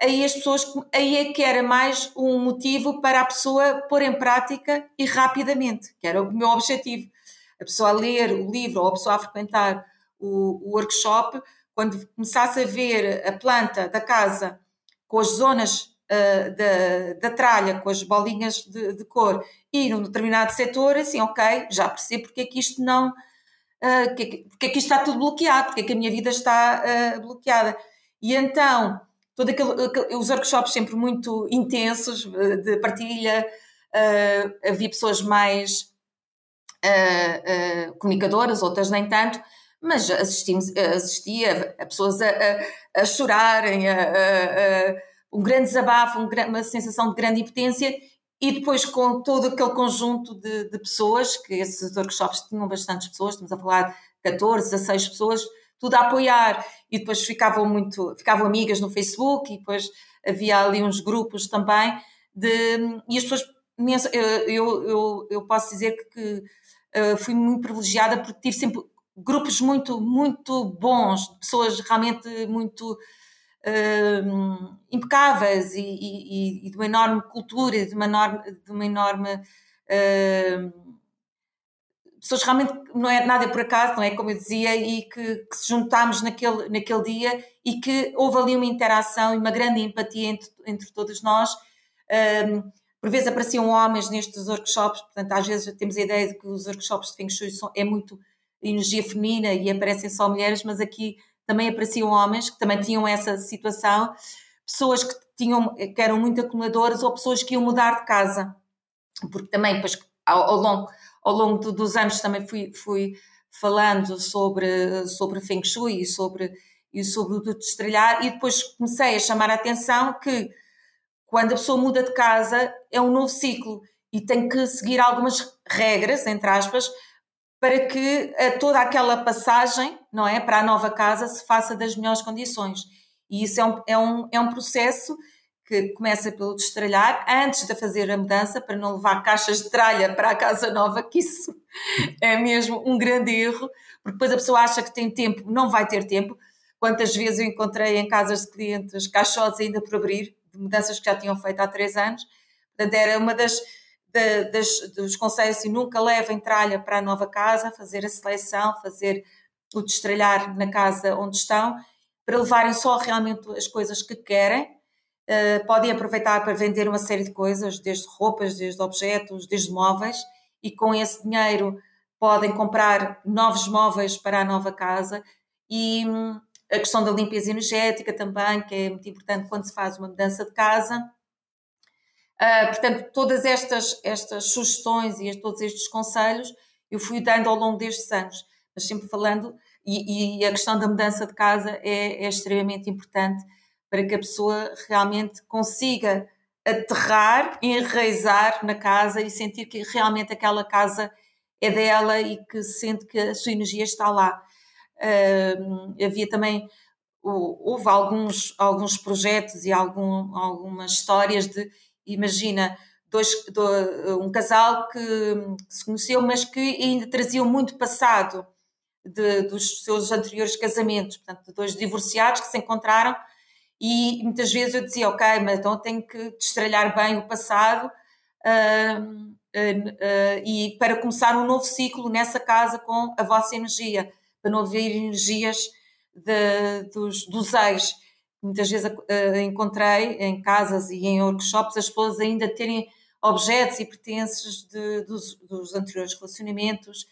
aí as pessoas, aí é que era mais um motivo para a pessoa pôr em prática e rapidamente, que era o meu objetivo. A pessoa a ler o livro ou a pessoa a frequentar o, o workshop, quando começasse a ver a planta da casa com as zonas uh, da, da tralha, com as bolinhas de, de, cor e num determinado setor, assim, ok, já percebo porque é que isto não. Uh, porque é que isto está tudo bloqueado, porque é que a minha vida está uh, bloqueada. E então, todo aquele, aquele, os workshops sempre muito intensos, eh, de partilha, uh, havia pessoas mais uh, uh, comunicadoras, outras nem tanto, mas assistimos, assistia a pessoas a, a, a chorarem, a, um grande desabafo, um, uma sensação de grande impotência, e depois com todo aquele conjunto de, de pessoas, que esses workshops tinham bastantes pessoas, estamos a falar de 14, 16 pessoas, tudo a apoiar. E depois ficavam muito, ficavam amigas no Facebook e depois havia ali uns grupos também de, e as pessoas eu, eu, eu posso dizer que, que uh, fui muito privilegiada porque tive sempre grupos muito, muito bons, pessoas realmente muito uh, impecáveis e, e, e, de uma enorme cultura de uma enorme, de uma enorme uh, pessoas realmente não é nada por acaso, não é? Como eu dizia, e que, que, se juntámos naquele, naquele dia e que houve ali uma interação e uma grande empatia entre, entre todos nós. Um, por vezes apareciam homens nestes workshops, portanto, às vezes temos a ideia de que os workshops de Feng Shui são, é muito energia feminina e aparecem só mulheres, mas aqui também apareciam homens que também tinham essa situação, pessoas que, tinham, que eram muito acumuladoras ou pessoas que iam mudar de casa, porque também, depois, ao, ao longo ao longo do, dos anos também fui, fui falando sobre, sobre Feng Shui e sobre, e sobre o do estrelhar e depois comecei a chamar a atenção que quando a pessoa muda de casa é um novo ciclo e tem que seguir algumas regras, entre aspas, para que toda aquela passagem, não é, para a nova casa se faça das melhores condições. E isso é um, é um, é um processo que começa pelo destralhar antes de fazer a mudança para não levar caixas de tralha para a casa nova, que isso é mesmo um grande erro, porque depois a pessoa acha que tem tempo, não vai ter tempo. Quantas vezes eu encontrei em casas de clientes caixotes ainda por abrir, de mudanças que já tinham feito há três anos. Portanto, era uma das, das dos conselhos assim, nunca levem tralha para a nova casa, fazer a seleção, fazer o destralhar na casa onde estão, para levarem só realmente as coisas que querem uh, podem aproveitar para vender uma série de coisas, desde roupas, desde objetos, desde móveis, e com esse dinheiro podem comprar novos móveis para a nova casa e hum, a questão da limpeza energética também, que é muito importante quando se faz uma mudança de casa. Uh, portanto, todas estas, estas sugestões e todos estes conselhos eu fui dando ao longo destes anos, mas sempre falando, e, e a questão da mudança de casa é, é extremamente importante para que a pessoa realmente consiga aterrar, enraizar na casa e sentir que realmente aquela casa é dela e que sente que a sua energia está lá. Uh, havia também, houve alguns, alguns projetos e algum, algumas histórias de, imagina, dois, um casal que se conheceu, mas que ainda traziam muito passado de, dos seus anteriores casamentos, portanto, dois divorciados que se encontraram E muitas vezes eu dizia, ok, mas então tenho que destralhar bem o passado uh, uh, e para começar um novo ciclo nessa casa com a vossa energia, para não haver energias de, dos, dos ex. Muitas vezes encontrei em casas e em workshops as pessoas ainda terem objetos e pertences de, dos, dos, anteriores relacionamentos,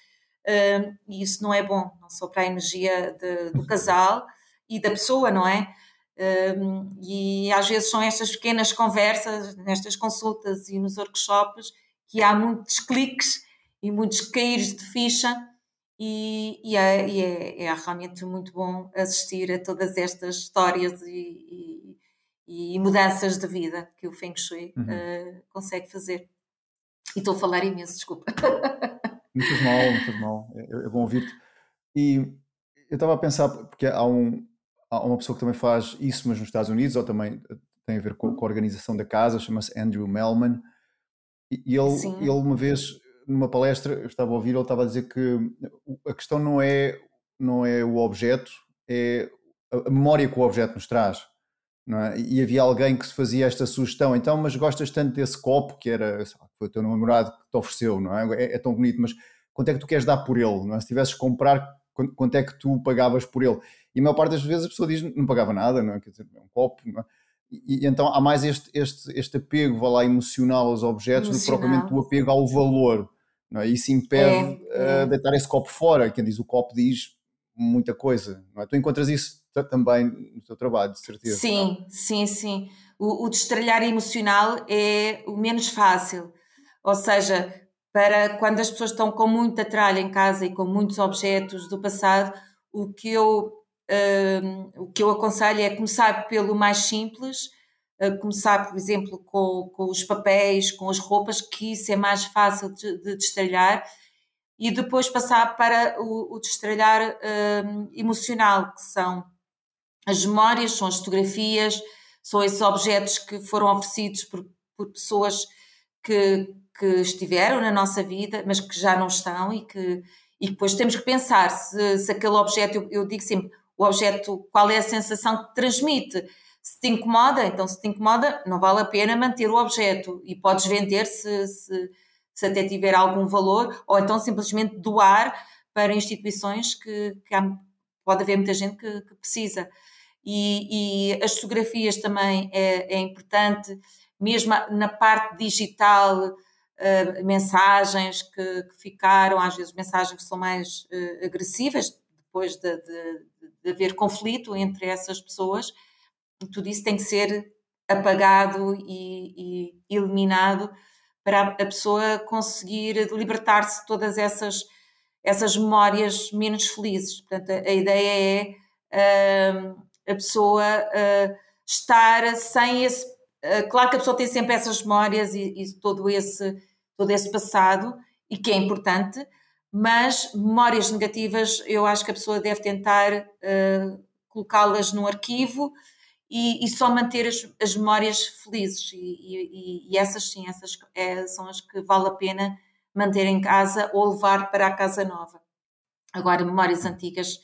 e isso não é bom, não só para a energia de, do casal e da pessoa, não é? Um, e às vezes são estas pequenas conversas, nestas consultas e nos workshops, que há muitos cliques e muitos caíres de ficha, e, e, é, e é, é, realmente muito bom assistir a todas estas histórias e, e, mudanças de vida que o Feng Shui uhum. uh, consegue fazer. E estou a falar imenso, desculpa. Não faz mal, não faz mal, é, é bom ouvir-te. E eu estava a pensar, porque há um, há uma pessoa que também faz isso, mas nos Estados Unidos, ou também eh, tem a ver com, com a organização da casa, chama-se Andrew Melman. E ele, ele, uma vez, numa palestra, eu estava a ouvir, ele estava a dizer que a questão não é, não é o objeto, é a memória que o objeto nos traz. É? E havia alguém que se fazia esta sugestão, então, mas gostas tanto desse copo que era, foi o teu namorado que te ofereceu, não é? é? é? tão bonito, mas quanto é que tu queres dar por ele? Não é? Se tivesses comprar, quanto é que tu pagavas por ele? E a maior parte das vezes a pessoa diz não pagava nada, não é? Quer dizer, é um copo, é? e, e, então há mais este, este, este apego, vá lá, emocional aos objetos emocional. do que propriamente o apego ao valor, não é? Isso impede é, é. Uh, deitar esse copo fora. Quem diz o copo diz muita coisa, não é? Tu encontras isso também no teu trabalho, de certeza. Sim, não? sim, sim. O, o destralhar emocional é o menos fácil. Ou seja, para quando as pessoas estão com muita tralha em casa e com muitos objetos do passado, o que eu o que eu aconselho é começar pelo mais simples, começar, por exemplo, com, com, os papéis, com as roupas, que isso é mais fácil de, de destralhar, e depois passar para o, o destralhar emocional, que são as memórias, são as fotografias, são esses objetos que foram oferecidos por, por pessoas que, que estiveram na nossa vida, mas que já não estão e que, e depois temos que pensar se, se aquele objeto, eu, eu digo sempre, o objeto, qual é a sensação que transmite. Se te incomoda, então se te incomoda, não vale a pena manter o objeto e podes vender se, se, se até tiver algum valor, ou então simplesmente doar para instituições que, que há, pode haver muita gente que, que precisa. E, e, as fotografias também é, é importante, mesmo na parte digital, uh, mensagens que, que, ficaram, às vezes mensagens que são mais uh, agressivas, depois de, de, de haver conflito entre essas pessoas, tudo isso tem que ser apagado e, e eliminado para a pessoa conseguir libertar-se de todas essas, essas memórias menos felizes. Portanto, a, a ideia é uh, a pessoa uh, estar sem esse. Uh, claro que a pessoa tem sempre essas memórias e, e, todo, esse, todo esse passado, e que é importante, mas memórias negativas eu acho que a pessoa deve tentar uh, colocá-las no arquivo e, e só manter as, as, memórias felizes e, e, e essas sim, essas é, são as que vale a pena manter em casa ou levar para a casa nova. Agora, memórias antigas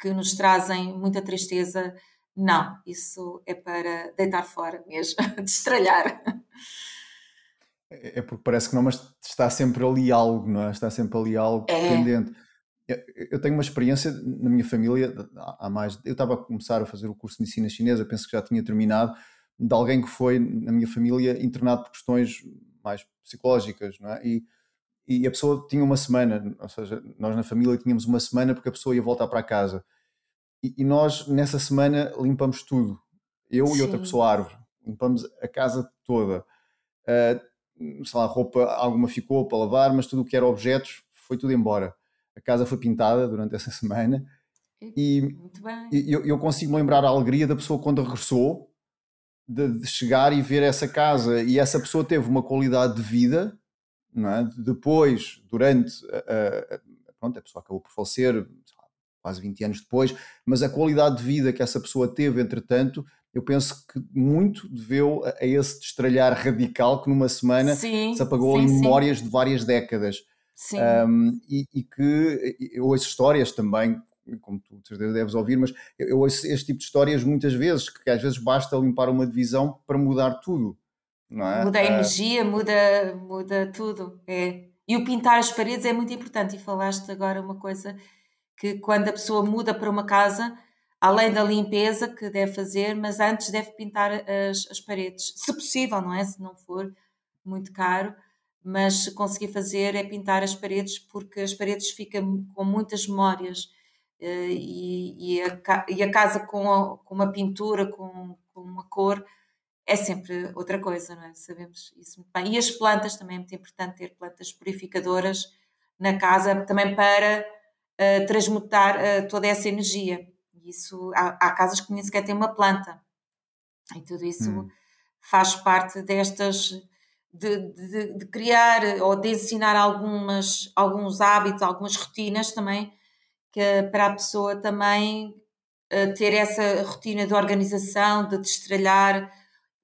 que nos trazem muita tristeza, não, isso é para deitar fora mesmo, destralhar. É, é porque parece que não, mas está sempre ali algo, não é? Está sempre ali algo é. pendente. Eu tenho uma experiência na minha família, há mais. Eu estava a começar a fazer o curso de medicina chinesa, penso que já tinha terminado, de alguém que foi na minha família internado por questões mais psicológicas, não é? E, e a pessoa tinha uma semana, ou seja, nós na família tínhamos uma semana porque a pessoa ia voltar para casa. E, e nós, nessa semana, limpamos tudo. Eu Sim. e outra pessoa árvore. Limpamos a casa toda. Uh, sei lá, roupa alguma ficou para lavar, mas tudo o que era objetos foi tudo embora. A casa foi pintada durante essa semana e, e eu, eu, consigo lembrar a alegria da pessoa quando regressou de, de, chegar e ver essa casa e essa pessoa teve uma qualidade de vida não é? depois, durante a, a, pronto, a pessoa acabou por falecer quase 20 anos depois, mas a qualidade de vida que essa pessoa teve entretanto eu penso que muito deveu a, esse destralhar radical que numa semana sim, se apagou sim, em memórias sim. de várias décadas. Um, e, e, que eu ouço histórias também como tu deves ouvir, mas eu, ouço este tipo de histórias muitas vezes, que às vezes basta limpar uma divisão para mudar tudo. Não é? Muda a energia, muda, muda tudo. É. E o pintar as paredes é muito importante. E falaste agora uma coisa que quando a pessoa muda para uma casa, além da limpeza que deve fazer, mas antes deve pintar as, as paredes, se possível, não é? Se não for muito caro, mas se conseguir fazer é pintar as paredes, porque as paredes ficam com muitas memórias eh, e, e, a, e a, casa com, a, com uma pintura, com, com uma cor, é sempre outra coisa, não é? Sabemos isso muito bem. E as plantas também é muito importante ter plantas purificadoras na casa, também para uh, transmutar uh, toda essa energia. Isso, há, há, casas que nem sequer têm uma planta. E tudo isso hum. faz parte destas. De, de, de, criar ou de ensinar algumas, alguns hábitos, algumas rotinas também, que, para a pessoa também uh, ter essa rotina de organização, de destralhar,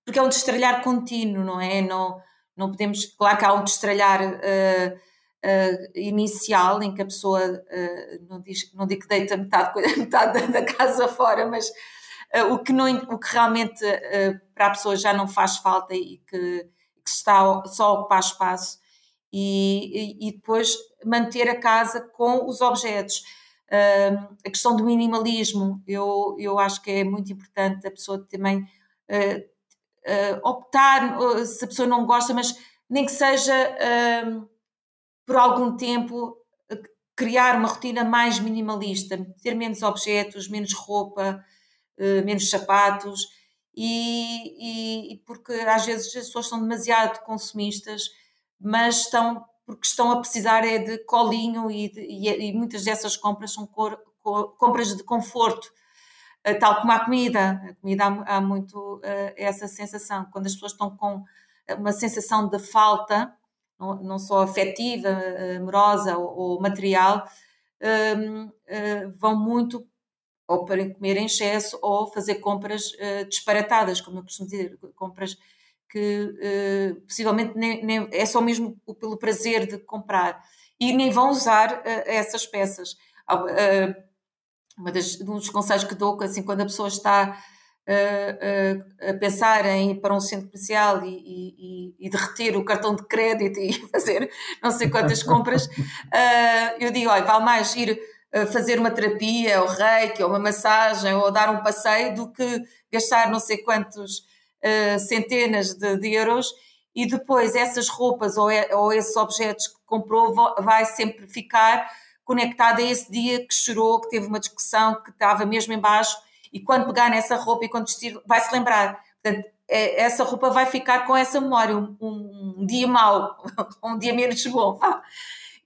porque é um destralhar contínuo, não é? Não, não podemos, claro que há um destralhar uh, uh, inicial em que a pessoa, uh, não, diz, não digo que deita metade, metade da, casa fora, mas o, que não, o que realmente para a pessoa já não faz falta e que, que está só a ocupar espaço e, e, e, depois manter a casa com os objetos. a questão do minimalismo, eu, eu acho que é muito importante a pessoa também uh, optar, uh, se a pessoa não gosta, mas nem que seja uh, por algum tempo criar uma rotina mais minimalista, ter menos objetos, menos roupa, menos sapatos, e, e, porque às vezes as pessoas são demasiado consumistas, mas estão porque estão a precisar é de colinho e, de, e, e muitas dessas compras são cor, cor, compras de conforto eh, tal como a comida. A comida há, há muito essa sensação. Quando as pessoas estão com uma sensação de falta, não, não só afetiva, amorosa ou, ou material, uh, uh, vão muito ou para comer em excesso ou fazer compras disparatadas, como eu costumo dizer, compras que possivelmente nem, nem, é só mesmo pelo prazer de comprar e nem vão usar essas peças. Uh, um dos conselhos que dou, assim, quando a pessoa está uh, uh, a pensar em ir para um centro comercial e, e, e, derreter o cartão de crédito e fazer não sei quantas compras, uh, eu digo, olha, vale mais ir fazer uma terapia, ou reiki, ou uma massagem, ou dar um passeio, do que gastar não sei quantos centenas de, de, euros. E depois essas roupas ou, é, ou esses objetos que comprou vai sempre ficar conectada a esse dia que chorou, que teve uma discussão, que estava mesmo embaixo e quando pegar nessa roupa e quando vestir, vai se lembrar. Portanto, é, essa roupa vai ficar com essa memória, um, um, dia mau, um dia menos bom.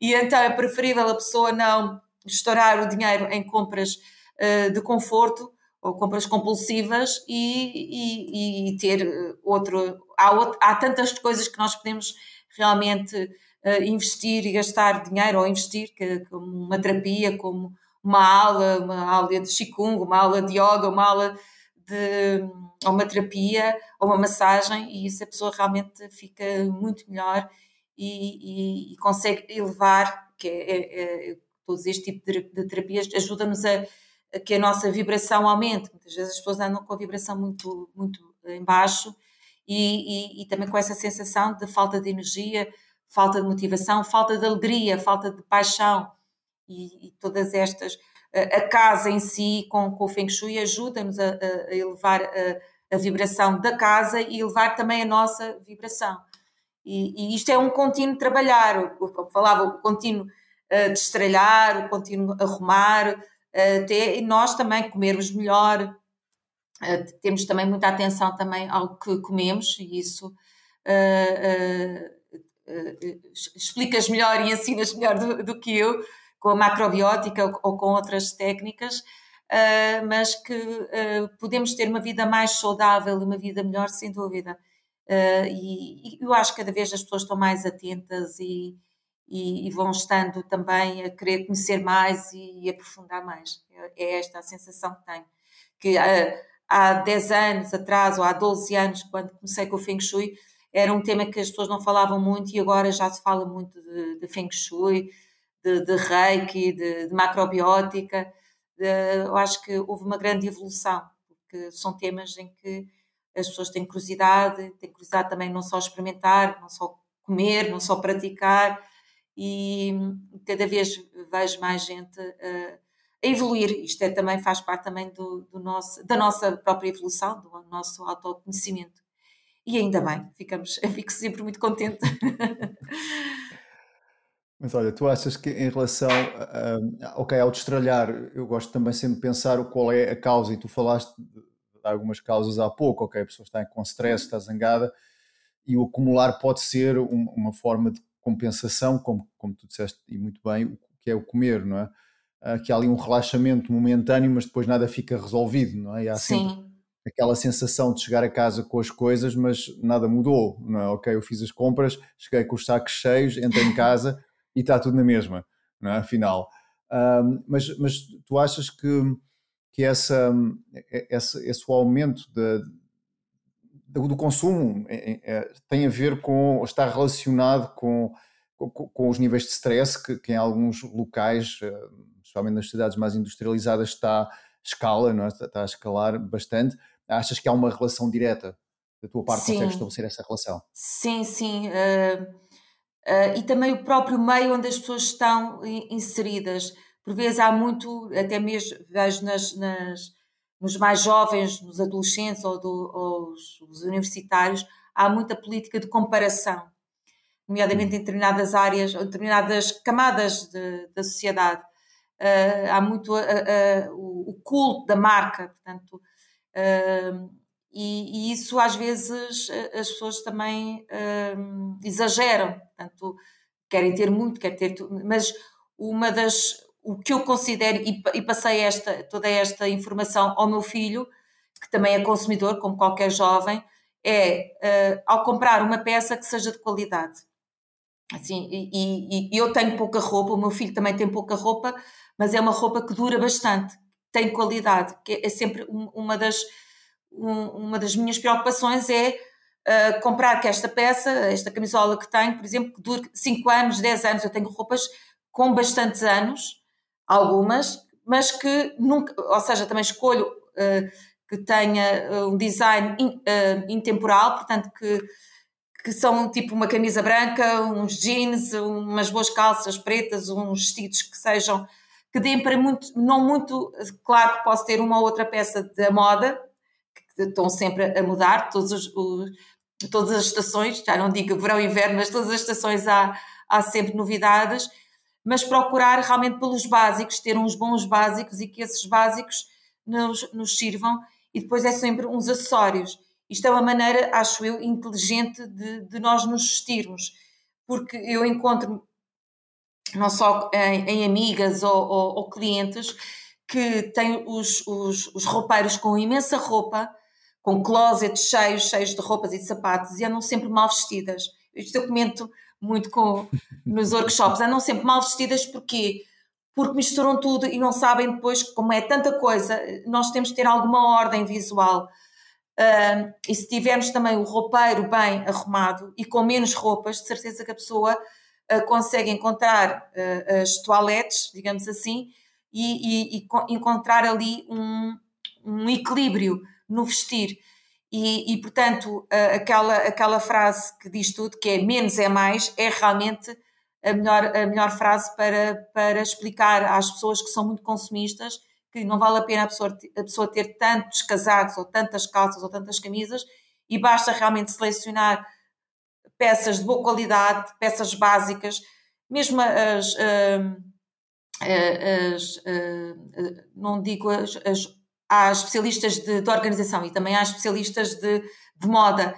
E então é preferível a pessoa não estourar o dinheiro em compras uh, de conforto ou compras compulsivas e, e, e ter outro há, outro. há tantas coisas que nós podemos realmente uh, investir e gastar dinheiro ou investir, como uma terapia, como uma aula, uma aula de Qigong, uma aula de yoga, uma aula de ou uma terapia ou uma massagem e isso a pessoa realmente fica muito melhor e, e, e consegue elevar que é, é, é, todos este tipo de, de terapias ajuda-nos a, a, que a nossa vibração aumente. Muitas vezes as pessoas andam com a vibração muito muito em baixo e, e também com essa sensação de falta de energia falta de motivação, falta de alegria, falta de paixão e, e todas estas. A, casa em si, com, com o Feng Shui, ajuda-nos a, a, elevar a, a, vibração da casa e elevar também a nossa vibração. E, e isto é um contínuo trabalhar, como falava, o contínuo uh, destralhar, o contínuo arrumar, até nós também comermos melhor, uh, temos também muita atenção também ao que comemos e isso uh, uh, explicas melhor e ensinas melhor do, do, que eu, com a macrobiótica ou, com outras técnicas, uh, mas que uh, podemos ter uma vida mais saudável e uma vida melhor, sem dúvida. E, e, eu acho que cada vez as pessoas estão mais atentas e, e, vão estando também a querer conhecer mais e, aprofundar mais. É esta a sensação que tenho. Que há 10 anos atrás, ou há 12 anos, quando comecei com o Feng Shui, era um tema que as pessoas não falavam muito e agora já se fala muito de, de Feng Shui, de, de Reiki, de, de macrobiótica. eu acho que houve uma grande evolução, porque são temas em que as pessoas têm curiosidade, têm curiosidade também não só experimentar, não só comer, não só praticar, e cada vez vejo mais gente a, a evoluir. Isto é, também faz parte também do, do, nosso, da nossa própria evolução, do nosso autoconhecimento. E ainda bem, ficamos, fico sempre muito contente. Mas olha, tu achas que em relação, a, ok, ao destralhar, eu gosto também sempre de pensar qual é a causa, e tu falaste de algumas causas há pouco, ok, a pessoa está com stress, está zangada, e o acumular pode ser uma forma de compensação, como, como tu disseste e muito bem, o que é o comer, não é? Uh, que há ali um relaxamento momentâneo, mas depois nada fica resolvido, não é? E há Sim. aquela sensação de chegar a casa com as coisas, mas nada mudou, não é? Ok, eu fiz as compras, cheguei com os sacos cheios, entrei em casa e está tudo na mesma, não é? Afinal. Uh, mas, mas tu achas que, que essa, essa, esse aumento de, do consumo é, é, tem a ver com, está relacionado com, com, com os níveis de stress que, que, em alguns locais, eh, nas cidades mais industrializadas, está escala, não é? está a escalar bastante. Achas que há uma relação direta? Da tua parte, sim. consegues estabelecer essa relação? Sim, sim. Uh, uh, e também o próprio meio onde as pessoas estão inseridas. Por vezes há muito, até mesmo vejo nas, nas nos mais jovens, nos adolescentes ou, do, ou os, os, universitários, há muita política de comparação, nomeadamente em determinadas áreas, ou determinadas camadas de, da sociedade. Uh, há muito uh, o, o, culto da marca, portanto, e, e, isso às vezes as pessoas também exageram, portanto, querem ter muito, querem ter tudo, mas uma das, o que eu considero, e, e passei esta, toda esta informação ao meu filho, que também é consumidor, como qualquer jovem, é uh, ao comprar uma peça que seja de qualidade. Assim, e, e, eu tenho pouca roupa, o meu filho também tem pouca roupa, mas é uma roupa que dura bastante, tem qualidade, que é sempre uma das, um, uma das minhas preocupações é uh, comprar que esta peça, esta camisola que tenho, por exemplo, que dure 5 anos, 10 anos, eu tenho roupas com bastantes anos, algumas, mas que nunca, ou seja, também escolho uh, que tenha uh, um design in, uh, intemporal, portanto que, que são tipo uma camisa branca, uns jeans, umas boas calças pretas, uns vestidos que sejam que deem para muito, não muito, claro que posso ter uma ou outra peça da moda, estão sempre a mudar, todos os, os, todas as estações, já não digo verão e inverno, mas todas as estações há, há sempre novidades, mas procurar realmente pelos básicos, ter uns bons básicos e que esses básicos nos, nos sirvam e depois é sempre uns acessórios. Isto é uma maneira, acho eu, inteligente de, de nós nos vestirmos, porque eu encontro não só em, em amigas ou, ou, ou, clientes que têm os, os, os roupeiros com imensa roupa, com closets cheios, cheios de roupas e de sapatos e andam sempre mal vestidas. Isto eu comento muito com, nos workshops, andam sempre mal vestidas porque porque misturam tudo e não sabem depois como é tanta coisa, nós temos que ter alguma ordem visual. Uh, e se tivermos também o roupeiro bem arrumado e com menos roupas, de certeza que a pessoa uh, consegue encontrar uh, as toaletes, digamos assim, e, e, e encontrar ali um, um equilíbrio no vestir. E, e portanto, aquela, aquela frase que diz tudo, que é menos é mais, é realmente a melhor, a melhor frase para, para explicar às pessoas que são muito consumistas que não vale a pena a pessoa, a pessoa ter tantos casacos ou tantas calças ou tantas camisas e basta realmente selecionar peças de boa qualidade, peças básicas, mesmo as, hum, as, as, hum, não digo as, as há especialistas de, de, organização e também há especialistas de, de moda.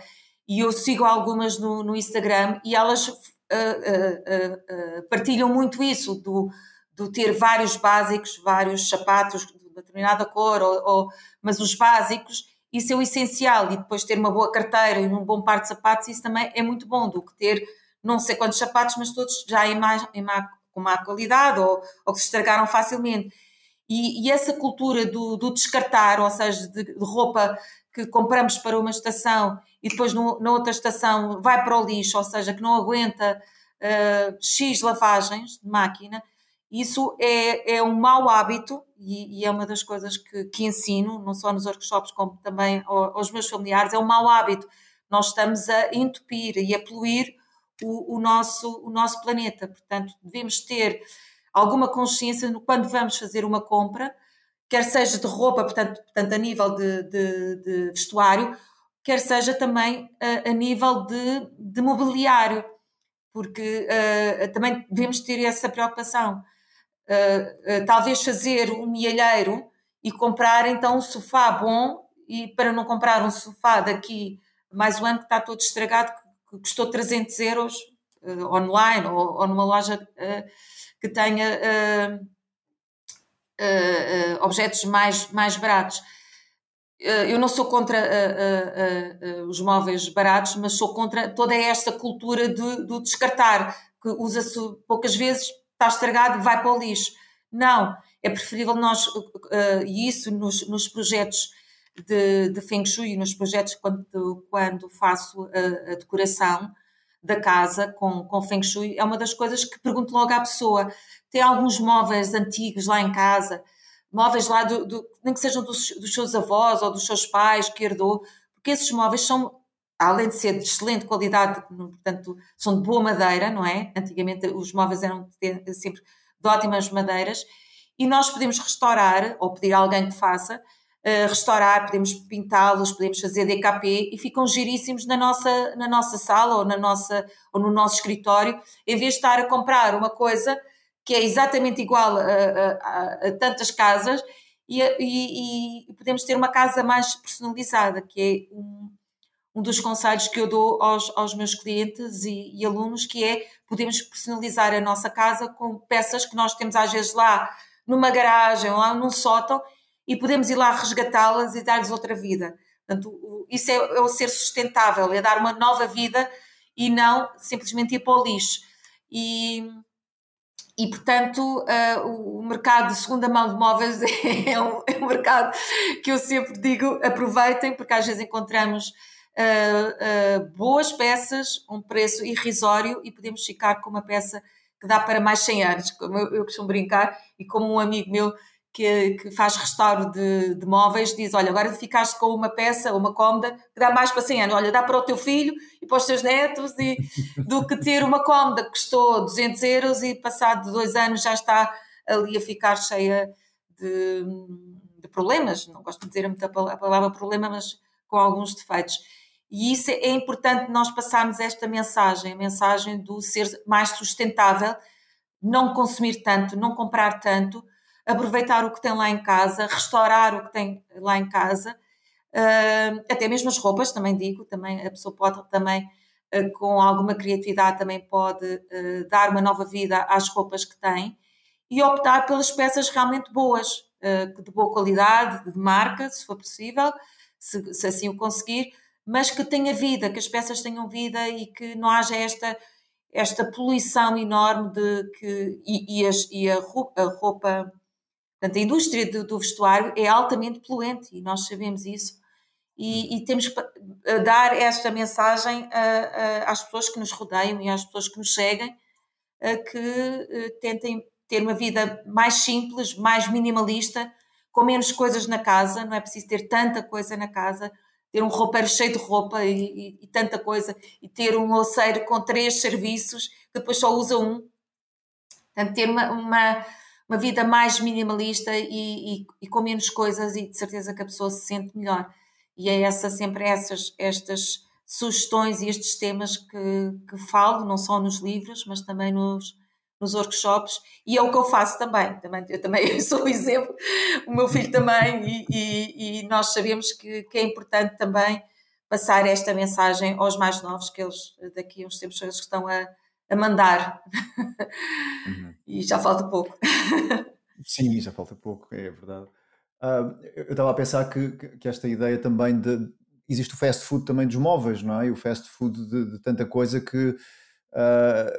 E eu sigo algumas no, no Instagram e elas uh, uh, uh, partilham muito isso, do, do ter vários básicos, vários sapatos de determinada cor, ou, ou, mas os básicos, isso é o essencial. E depois ter uma boa carteira e um bom par de sapatos, isso também é muito bom, do que ter não sei quantos sapatos, mas todos já em má, em má, com má qualidade ou, ou que se estragaram facilmente. E, e essa cultura do, do, descartar, ou seja, de, de, roupa que compramos para uma estação e depois no, na outra estação vai para o lixo, ou seja, que não aguenta uh, X lavagens de máquina, Isso é, é um mau hábito e, e é uma das coisas que, que, ensino, não só nos workshops, como também aos meus familiares, é um mau hábito. Nós estamos a entupir e a poluir o, o, nosso, o nosso planeta. Portanto, devemos ter alguma consciência no, quando vamos fazer uma compra, quer seja de roupa, portanto, portanto a nível de, de, de vestuário, quer seja também a, a nível de, de, mobiliário, porque uh, também devemos ter essa preocupação. Uh, uh, talvez fazer um mielheiro e comprar então um sofá bom e para não comprar um sofá daqui mais um ano que está todo estragado que custou 300 euros online ou, ou, numa loja que tenha objetos mais, mais baratos eu não sou contra uh, uh, uh, os móveis baratos, mas sou contra toda esta cultura de descartar, que usa-se poucas vezes, está estragado, vai para o lixo. Não, é preferível nós, e isso nos, nos projetos de, de Feng Shui, nos projetos quando, quando faço a, a, decoração da casa com, com Feng Shui, é uma das coisas que pergunto logo à pessoa. Tem alguns móveis antigos lá em casa, móveis lá, do, do, nem que sejam dos, dos, seus avós ou dos seus pais que herdou, porque esses móveis são, além de ser de excelente qualidade, portanto, são de boa madeira, não é? Antigamente os móveis eram sempre de ótimas madeiras, e nós podemos restaurar, ou pedir a alguém que faça, restaurar, podemos pintá-los, podemos fazer DKP e ficam giríssimos na nossa, na nossa sala ou, na nossa, ou no nosso escritório, em vez de estar a comprar uma coisa que é exatamente igual a, a, a tantas casas e, e, e, podemos ter uma casa mais personalizada, que é um, um dos conselhos que eu dou aos, aos meus clientes e, e, alunos, que é podemos personalizar a nossa casa com peças que nós temos às vezes lá numa garagem ou lá num sótão e podemos ir lá resgatá-las e dar-lhes outra vida. Portanto, isso é, é o ser sustentável, é dar uma nova vida e não simplesmente ir para o lixo. E, e, portanto, uh, o mercado de segunda mão de móveis é um, é um, mercado que eu sempre digo aproveitem, porque às vezes encontramos uh, uh, boas peças, um preço irrisório e podemos ficar com uma peça que dá para mais 100 anos, como eu, eu costumo brincar, e como um amigo meu que, que faz restauro de, de, móveis, diz: Olha, agora ficaste com uma peça, uma cómoda, que dá mais para 100 anos. Olha, dá para o teu filho e para os teus netos, e, do que ter uma cómoda que custou 200 euros e passado dois anos já está ali a ficar cheia de, de problemas. Não gosto de dizer a palavra problema, mas com alguns defeitos. E isso é importante nós passarmos esta mensagem, a mensagem do ser mais sustentável, não consumir tanto, não comprar tanto, aproveitar o que tem lá em casa, restaurar o que tem lá em casa, uh, até mesmo as roupas, também digo, também a pessoa pode também uh, com alguma criatividade também pode uh, dar uma nova vida às roupas que tem e optar pelas peças realmente boas, de boa qualidade, de marca, se for possível, se, se assim o conseguir, mas que tenha vida, que as peças tenham vida e que não haja esta esta poluição enorme de que e, e, as, e a, roupa, a roupa Portanto, a indústria do, do vestuário é altamente poluente e nós sabemos isso. E, e temos que dar esta mensagem a, a, às pessoas que nos rodeiam e às pessoas que nos seguem que eh, tentem ter uma vida mais simples, mais minimalista, com menos coisas na casa, não é preciso ter tanta coisa na casa, ter um roupeiro cheio de roupa e, e, e tanta coisa, e ter um louceiro com três serviços que depois só usa um. Portanto, ter uma, uma uma vida mais minimalista e, e, e, com menos coisas e de certeza que a pessoa se sente melhor. E é essa, sempre essas, estas sugestões e estes temas que, que falo, não só nos livros, mas também nos, nos workshops, e é o que eu faço também. também eu também sou o exemplo, o meu filho também, e, e, nós sabemos que, que, é importante também passar esta mensagem aos mais novos, que eles daqui a uns tempos estão a, a mandar. Uhum. e já falta pouco. Sim, já falta pouco, é verdade. Uh, eu estava a pensar que, que esta ideia também de. Existe o fast food também dos móveis, não é? E o fast food de, de tanta coisa que, uh,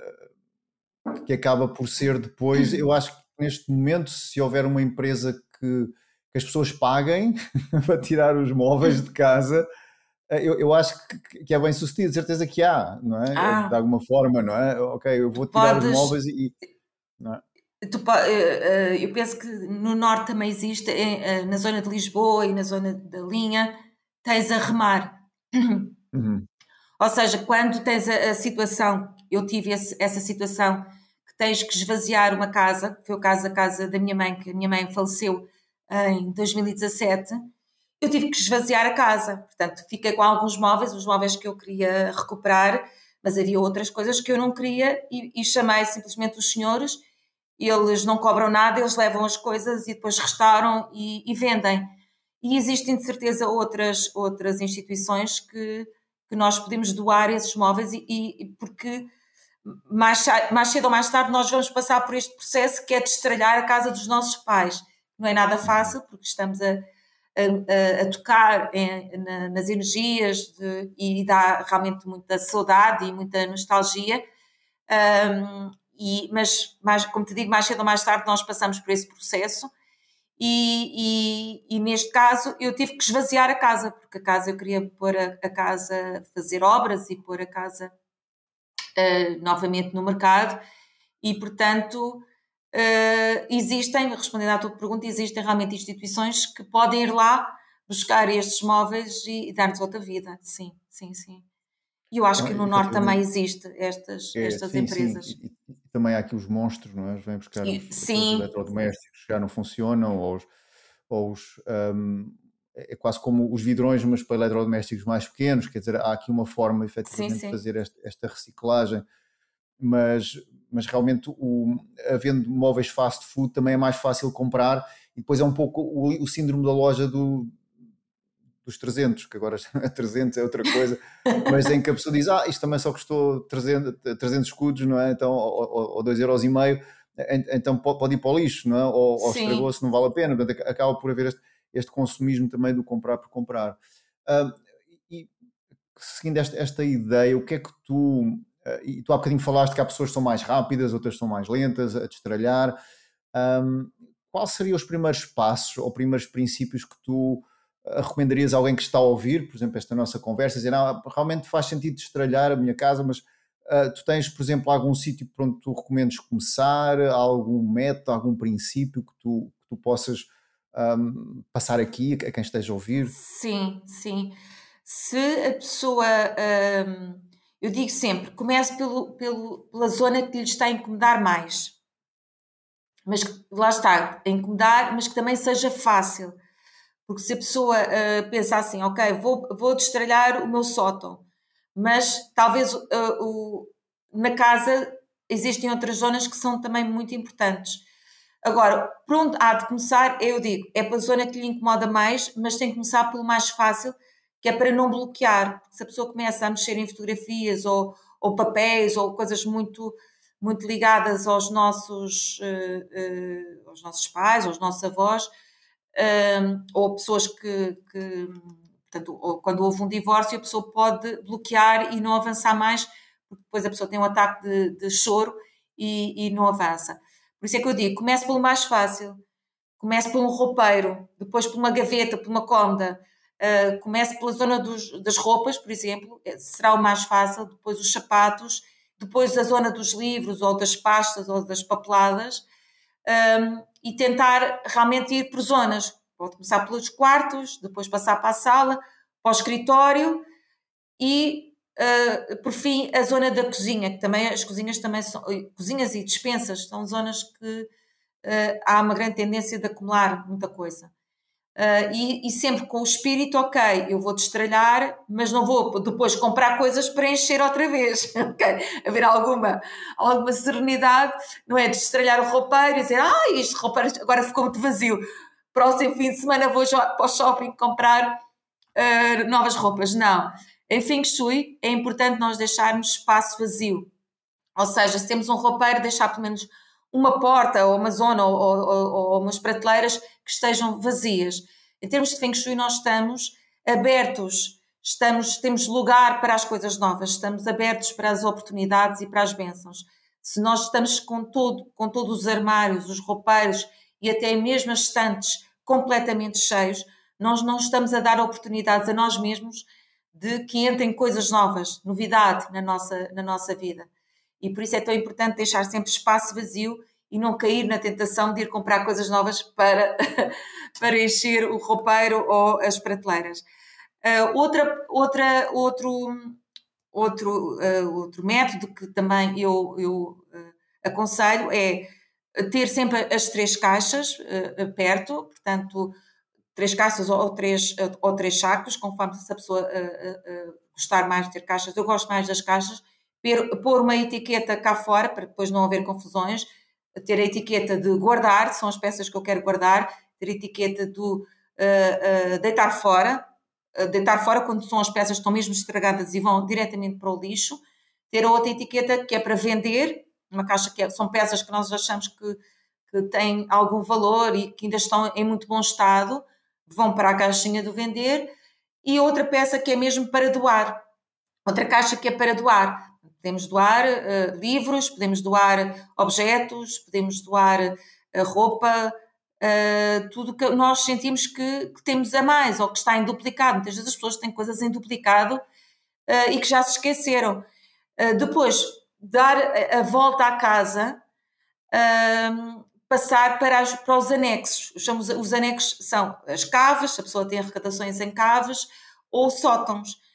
que acaba por ser depois. Eu acho que neste momento, se houver uma empresa que, que as pessoas paguem para tirar os móveis de casa, eu, eu acho que, que, é bem sucedido, certeza que há, não é? Ah. De alguma forma, não é? Ok, eu vou tirar Podes... os móveis e. Não é? Tu, eh, eh, eu penso que no norte também existe, eh, na zona de Lisboa e na zona da linha, tens a remar. Uhum. Ou seja, quando tens a, a situação, eu tive esse, essa situação, que tens que esvaziar uma casa, que foi o caso da casa da minha mãe, que a minha mãe faleceu em 2017, eu tive que esvaziar a casa. Portanto, fiquei com alguns móveis, os móveis que eu queria recuperar, mas havia outras coisas que eu não queria e, e chamei simplesmente os senhores. Eles não cobram nada, eles levam as coisas e depois restauram e, e vendem. E existem de certeza outras, outras instituições que, que nós podemos doar esses móveis e, e porque mais, mais cedo ou mais tarde nós vamos passar por este processo que é de estralhar a casa dos nossos pais. Não é nada fácil porque estamos a, a, a tocar em, na, nas energias de, e dá realmente muita saudade e muita nostalgia. Um, e, mas, mais, como te digo, mais cedo ou mais tarde nós passamos por esse processo e, e, e, neste caso eu tive que esvaziar a casa, porque a casa eu queria pôr a, a casa, fazer obras e pôr a casa uh, novamente no mercado e portanto uh, existem, respondendo à tua pergunta, existem realmente instituições que podem ir lá buscar estes móveis e, e dar-nos outra vida, sim, sim, sim. E eu acho que no Norte também existe estas, é, estas sim, empresas. Sim também há aqui os monstros, não é? Vêm buscar os, os eletrodomésticos que já não funcionam, ou os. Ou os um, é quase como os vidrões, mas para eletrodomésticos mais pequenos, quer dizer, há aqui uma forma efetivamente sim, sim. de fazer esta, esta, reciclagem, mas, mas realmente o, havendo móveis fast food também é mais fácil comprar e depois é um pouco o, o síndrome da loja do, dos 300, que agora 300 é outra coisa, mas em que a pessoa diz, ah, isto também só custou 300, 300 escudos, não é? Então, ou, ou 2,5 euros, e meio, então pode ir para o lixo, não é? Ou, ou estragou-se, não vale a pena. Portanto, acaba por haver este, este consumismo também do comprar por comprar. Uh, e seguindo esta, esta ideia, o que é que tu. Uh, e tu há bocadinho falaste que há pessoas que são mais rápidas, outras são mais lentas a destralhar. Um, quais seriam os primeiros passos ou primeiros princípios que tu recomendarias a alguém que está a ouvir, por exemplo, esta nossa conversa, dizer, ah, realmente faz sentido estralhar a minha casa, mas uh, tu tens, por exemplo, algum sítio por onde tu recomendes começar, algum método, algum princípio que tu, que tu possas um, passar aqui a quem esteja a ouvir? Sim, sim. Se a pessoa, um, eu digo sempre, comece pelo, pelo, pela zona que lhe está a incomodar mais. Mas lá está, a incomodar, mas que também seja fácil porque se a pessoa uh, pensa assim, ok, vou, vou destralhar o meu sótão, mas talvez uh, o, na casa existem outras zonas que são também muito importantes. Agora, pronto, há de começar, eu digo, é a zona que lhe incomoda mais, mas tem que começar pelo mais fácil, que é para não bloquear. Porque se a pessoa começa a mexer em fotografias ou, ou papéis ou coisas muito, muito ligadas aos nossos, uh, aos nossos pais, aos nossos avós, um, ou pessoas que, que portanto, ou quando houve um divórcio, a pessoa pode bloquear e não avançar mais, porque depois a pessoa tem um ataque de, de choro e, e, não avança. Por isso é que eu digo: comece pelo mais fácil, comece por um roupeiro, depois por uma gaveta, por uma cômoda. Uh, comece pela zona dos, das roupas, por exemplo, é, será o mais fácil, depois os sapatos, depois a zona dos livros, ou das pastas, ou das papeladas, um, e tentar realmente ir por zonas. Pode começar pelos quartos, depois passar para a sala, para o escritório e, uh, por fim, a zona da cozinha, que também as cozinhas também são, cozinhas e dispensas são zonas que uh, há uma grande tendência de acumular muita coisa. Uh, e, e, sempre com o espírito, ok, eu vou destralhar, mas não vou depois comprar coisas para encher outra vez. okay? Haver alguma, alguma serenidade, não é? Destralhar o roupeiro e dizer, ah, este roupeiro agora ficou muito vazio. Próximo fim de semana vou para o shopping comprar uh, novas roupas. Não. Em Feng Shui é importante nós deixarmos espaço vazio. Ou seja, se temos um roupeiro, deixar pelo menos uma porta ou uma zona ou, ou, ou umas prateleiras que estejam vazias. Em termos de Feng Shui, nós estamos abertos, estamos, temos lugar para as coisas novas, estamos abertos para as oportunidades e para as bênçãos. Se nós estamos com, todo, com todos os armários, os roupeiros e até mesmo as estantes completamente cheios, nós não estamos a dar oportunidades a nós mesmos de que entrem coisas novas, novidade na nossa, na nossa vida. E por isso é tão importante deixar sempre espaço vazio e não cair na tentação de ir comprar coisas novas para, para encher o roupeiro ou as prateleiras. Uh, outra, outra, outro, outro, uh, outro método que também eu, eu uh, aconselho é ter sempre as três caixas perto, portanto, três caixas ou três, ou três sacos, conforme se a pessoa gostar mais de ter caixas. Eu gosto mais das caixas, pôr uma etiqueta cá fora, para depois não haver confusões, ter a etiqueta de guardar, são as peças que eu quero guardar, ter a etiqueta do uh, uh, deitar fora, uh, deitar fora quando são as peças que estão mesmo estragadas e vão diretamente para o lixo, ter a outra etiqueta que é para vender, uma caixa que é, são peças que nós achamos que, que têm algum valor e que ainda estão em muito bom estado, vão para a caixinha do vender, e outra peça que é mesmo para doar, outra caixa que é para doar. Podemos doar uh, livros, podemos doar objetos, podemos doar uh, roupa, uh, tudo que nós sentimos que, que, temos a mais ou que está em duplicado. Muitas vezes as pessoas têm coisas em duplicado e que já se esqueceram. depois, dar a, a, volta à casa, ehm, passar para, as, para os anexos. Os, os anexos são as caves, a pessoa tem arrecadações em caves ou sótãos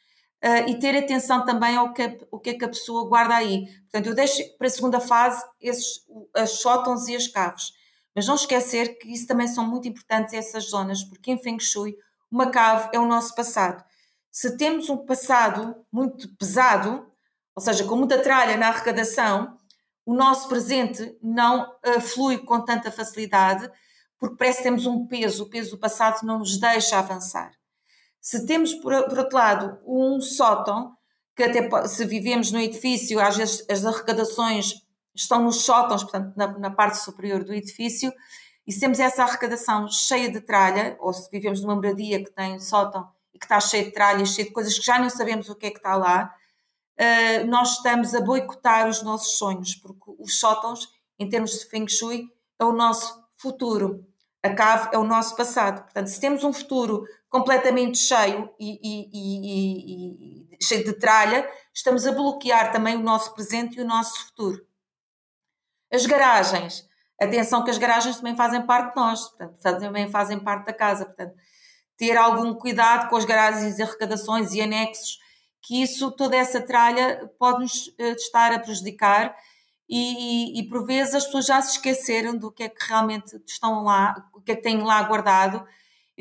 uh, e ter atenção também ao que, o que é que a pessoa guarda aí. Portanto, eu deixo para a segunda fase esses, as sótãos e as caves. Mas não esquecer que isso também são muito importantes essas zonas, porque em Feng Shui uma cave é o nosso passado. Se temos um passado muito pesado, ou seja, com muita tralha na arrecadação, o nosso presente não uh, flui com tanta facilidade, porque parece que temos um peso, o peso do passado não nos deixa avançar. Se temos, por, por outro lado, um sótão, que até se vivemos no edifício, às vezes as arrecadações estão nos sótãos, portanto, na, na parte superior do edifício, e se temos essa arrecadação cheia de tralha, ou se vivemos numa moradia que tem sótão e que está cheio de tralha, cheio de coisas que já não sabemos o que é que está lá, uh, nós estamos a boicotar os nossos sonhos, porque os sótãos, em termos de Feng Shui, é o nosso futuro. A cave é o nosso passado. Portanto, se temos um futuro completamente cheio e, e, e, e, cheio de tralha, estamos a bloquear também o nosso presente e o nosso futuro. As garagens, atenção que as garagens também fazem parte de nós, portanto, também fazem parte da casa, portanto, ter algum cuidado com as garagens e arrecadações e anexos, que isso, toda essa tralha pode-nos eh, estar a prejudicar e, e, por vezes as pessoas já se esqueceram do que é que realmente estão lá, o que é que têm lá guardado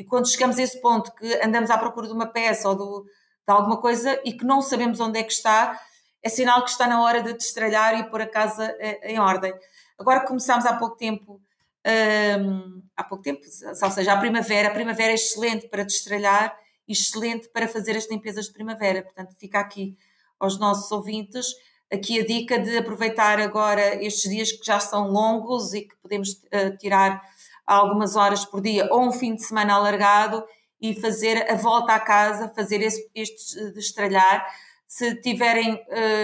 e quando chegamos a esse ponto que andamos à procura de uma peça ou do, de alguma coisa e que não sabemos onde é que está, é sinal que está na hora de destralhar e pôr a casa eh, em ordem. Agora começámos há pouco tempo, um, há pouco tempo, ou seja, a primavera, a primavera é excelente para destralhar e excelente para fazer as limpezas de primavera. Portanto, fica aqui aos nossos ouvintes aqui a dica de aproveitar agora estes dias que já são longos e que podemos uh, tirar algumas horas por dia ou um fim de semana alargado e fazer a volta à casa, fazer este, este destralhar. Se tiverem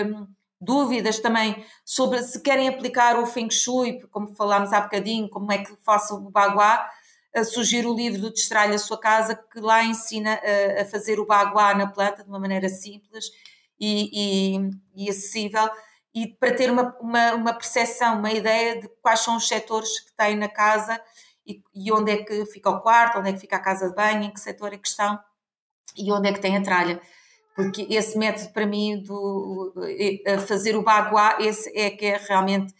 hum, dúvidas também sobre se querem aplicar o Feng Shui, como falámos há bocadinho, como é que faço o Baguá, sugiro o livro do Destralha a Sua Casa, que lá ensina a, a fazer o Baguá na planta de uma maneira simples e, e, e acessível e para ter uma, uma, uma percepção, uma ideia de quais são os setores que têm na casa e, e, onde é que fica o quarto, onde é que fica a casa de banho, em que setor é que estão e onde é que tem a tralha. Porque esse método para mim do fazer o baguá, esse é que é realmente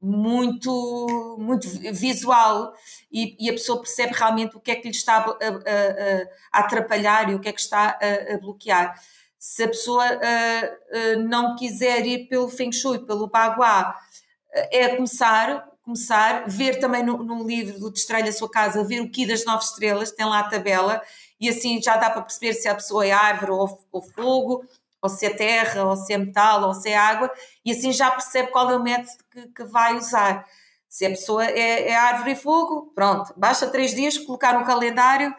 muito, muito visual e, e, a pessoa percebe realmente o que é que lhe está a, a, a atrapalhar e o que é que está a, a bloquear. Se a pessoa não quiser ir pelo Feng Shui, pelo Baguá, é começar começar, ver também no, no livro do Destrelha a Sua Casa, ver o Ki das Nove Estrelas, tem lá a tabela, e assim já dá para perceber se a pessoa é árvore ou, ou fogo, ou se é terra, ou se é metal, ou se é água, e assim já percebe qual é o método que, que vai usar. Se a pessoa é, é, árvore e fogo, pronto, basta três dias colocar no calendário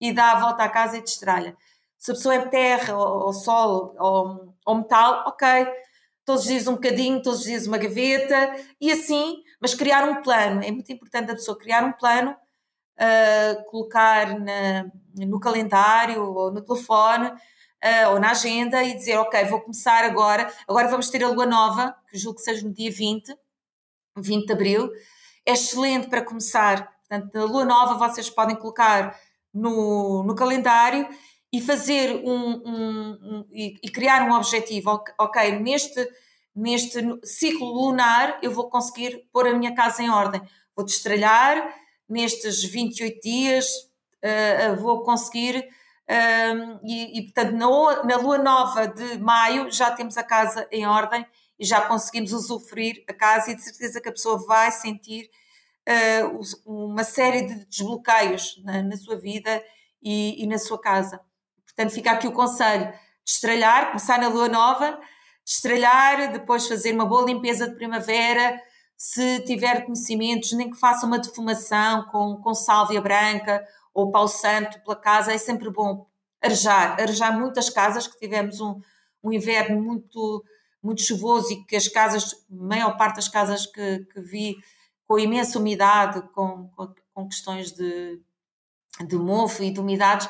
e dá a volta à casa e destralha. Se a pessoa é terra, ou, ou ou, ou metal, ok, todos os dias um bocadinho, todos os dias uma gaveta, e assim mas criar um plano, é muito importante a pessoa criar um plano, uh, colocar na, no calendário ou no telefone uh, ou na agenda e dizer, ok, vou começar agora, agora vamos ter a lua nova, que julgo que seja no dia 20, 20 de Abril, é excelente para começar. Portanto, na lua nova vocês podem colocar no, no calendário e fazer um, um, um e, e, criar um objetivo. Ok, neste, neste ciclo lunar eu vou conseguir pôr a minha casa em ordem. Vou destralhar nestes 28 dias, uh, vou conseguir. Um, e, e, portanto, na, na lua nova de maio já temos a casa em ordem e já conseguimos usufruir a casa, e de certeza que a pessoa vai sentir uh, uma série de desbloqueios na, na sua vida e, e, na sua casa. Portanto, fica aqui o conselho: destralhar, começar na lua nova, destralhar, depois fazer uma boa limpeza de primavera. Se tiver conhecimentos, nem que faça uma defumação com, com sálvia branca ou pau santo pela casa, é sempre bom arejar, arejar muitas casas, que tivemos um, um inverno muito, muito chuvoso e que as casas, a maior parte das casas que, que vi com imensa umidade, com, com, com questões de, de mofo e de umidades,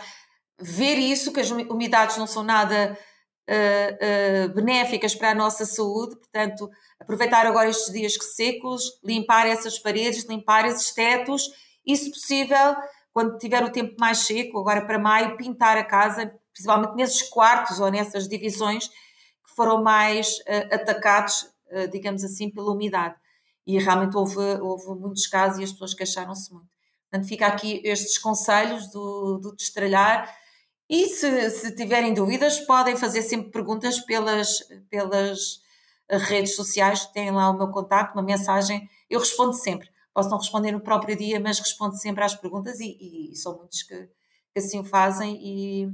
ver isso, que as umidades não são nada uh, benéficas para a nossa saúde, portanto, aproveitar agora estes dias secos, limpar essas paredes, limpar esses tetos e, se possível, quando tiver o tempo mais seco, agora para maio, pintar a casa, principalmente nesses quartos ou nessas divisões que foram mais uh, atacados, digamos assim, pela umidade. E realmente houve, houve muitos casos e as pessoas queixaram-se muito. Portanto, fica aqui estes conselhos do, do destralhar e se, se tiverem dúvidas, podem fazer sempre perguntas pelas, pelas redes sociais, têm lá o meu contacto, uma mensagem, eu respondo sempre. Posso não responder no próprio dia, mas respondo sempre às perguntas e, e são muitos que, que assim o fazem e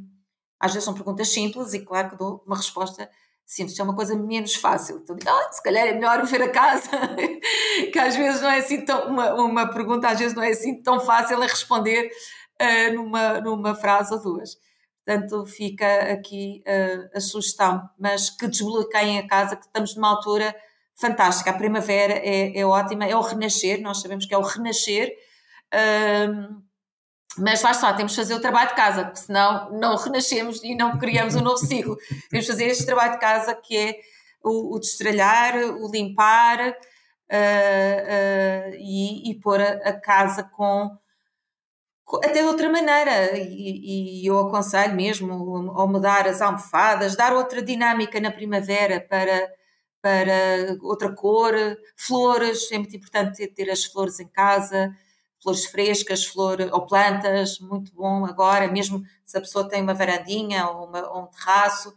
às vezes são perguntas simples e claro que dou uma resposta simples, é uma coisa menos fácil. Então ah, se calhar é melhor ver a casa, que às vezes não é assim tão, uma, uma pergunta às vezes não é assim tão fácil a responder uh, numa, numa frase ou duas. Portanto, fica aqui uh, a sugestão, mas que desbloqueiem a casa, que estamos numa altura fantástica. A primavera é, é ótima, é o renascer, nós sabemos que é o renascer, uh, mas lá está, temos de fazer o trabalho de casa, porque senão não renascemos e não criamos um novo ciclo. temos de fazer este trabalho de casa que é o, o destralhar, o limpar uh, e, e pôr a, a casa com até de outra maneira, e, e, eu aconselho mesmo ao mudar as almofadas, dar outra dinâmica na primavera para, para outra cor, flores, é muito importante ter, as flores em casa, flores frescas, flor, ou plantas, muito bom agora, mesmo se a pessoa tem uma varandinha ou, uma, ou um terraço,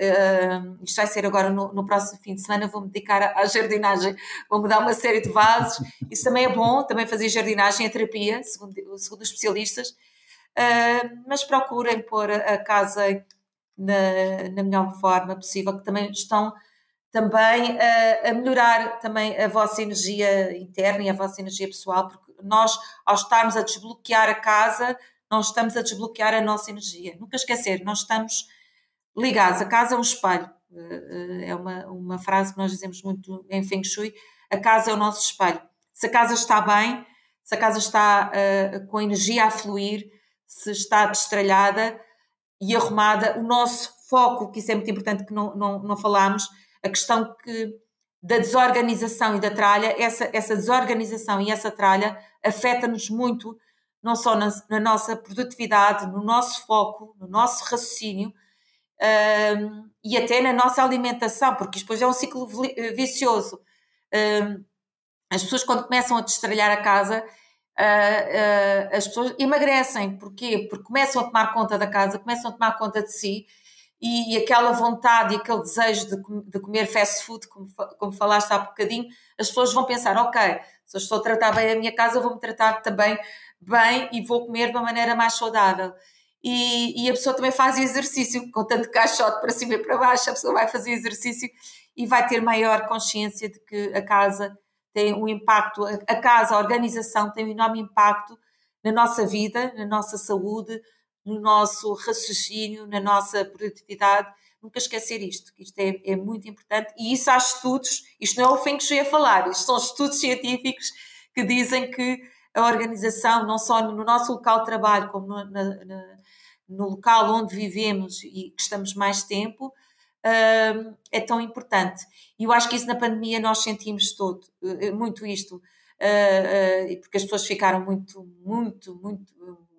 Uh, isto vai ser agora no, no, próximo fim de semana, vou-me dedicar à, jardinagem, vou mudar uma série de vasos, isso também é bom, também fazer jardinagem é terapia, segundo, segundo os especialistas, uh, mas procurem pôr a, casa na, na, melhor forma possível, que também estão também a, a melhorar também a vossa energia interna e a vossa energia pessoal, porque nós, ao estarmos a desbloquear a casa, nós estamos a desbloquear a nossa energia. Nunca esquecer, nós estamos ligados. A casa é um espelho. Eh, é uma, uma frase que nós dizemos muito em Feng Shui. A casa é o nosso espelho. Se a casa está bem, se a casa está uh, com energia a fluir, se está destralhada e arrumada, o nosso foco, que isso é muito importante que não, não, não falámos, a questão que da desorganização e da tralha, essa, essa desorganização e essa tralha afeta-nos muito, não só na, na, nossa produtividade, no nosso foco, no nosso raciocínio, um, e até na nossa alimentação, porque isto depois é um ciclo vicioso. Um, as pessoas, quando começam a destralhar a casa, uh, uh, as pessoas emagrecem. Porquê? Porque começam a tomar conta da casa, começam a tomar conta de si e, e aquela vontade e aquele desejo de, de comer fast food, como, como falaste há bocadinho, as pessoas vão pensar: ok, se eu estou a tratar bem a minha casa, vou-me tratar também bem e vou comer de uma maneira mais saudável e, e, a pessoa também faz exercício, com tanto caixote para cima e para baixo, a pessoa vai fazer exercício e vai ter maior consciência de que a casa tem um impacto, a casa, a organização tem um enorme impacto na nossa vida, na nossa saúde, no nosso raciocínio, na nossa produtividade. Nunca esquecer isto, que isto é, é muito importante. E isso há estudos, isto não é o Feng Shui a falar, isto são estudos científicos que dizem que a organização, não só no nosso local de trabalho, como na, na, no local onde vivemos e que estamos mais tempo, uh, é tão importante. E eu acho que isso na pandemia nós sentimos todo, uh, muito isto. uh, uh, porque as pessoas ficaram muito, muito, muito,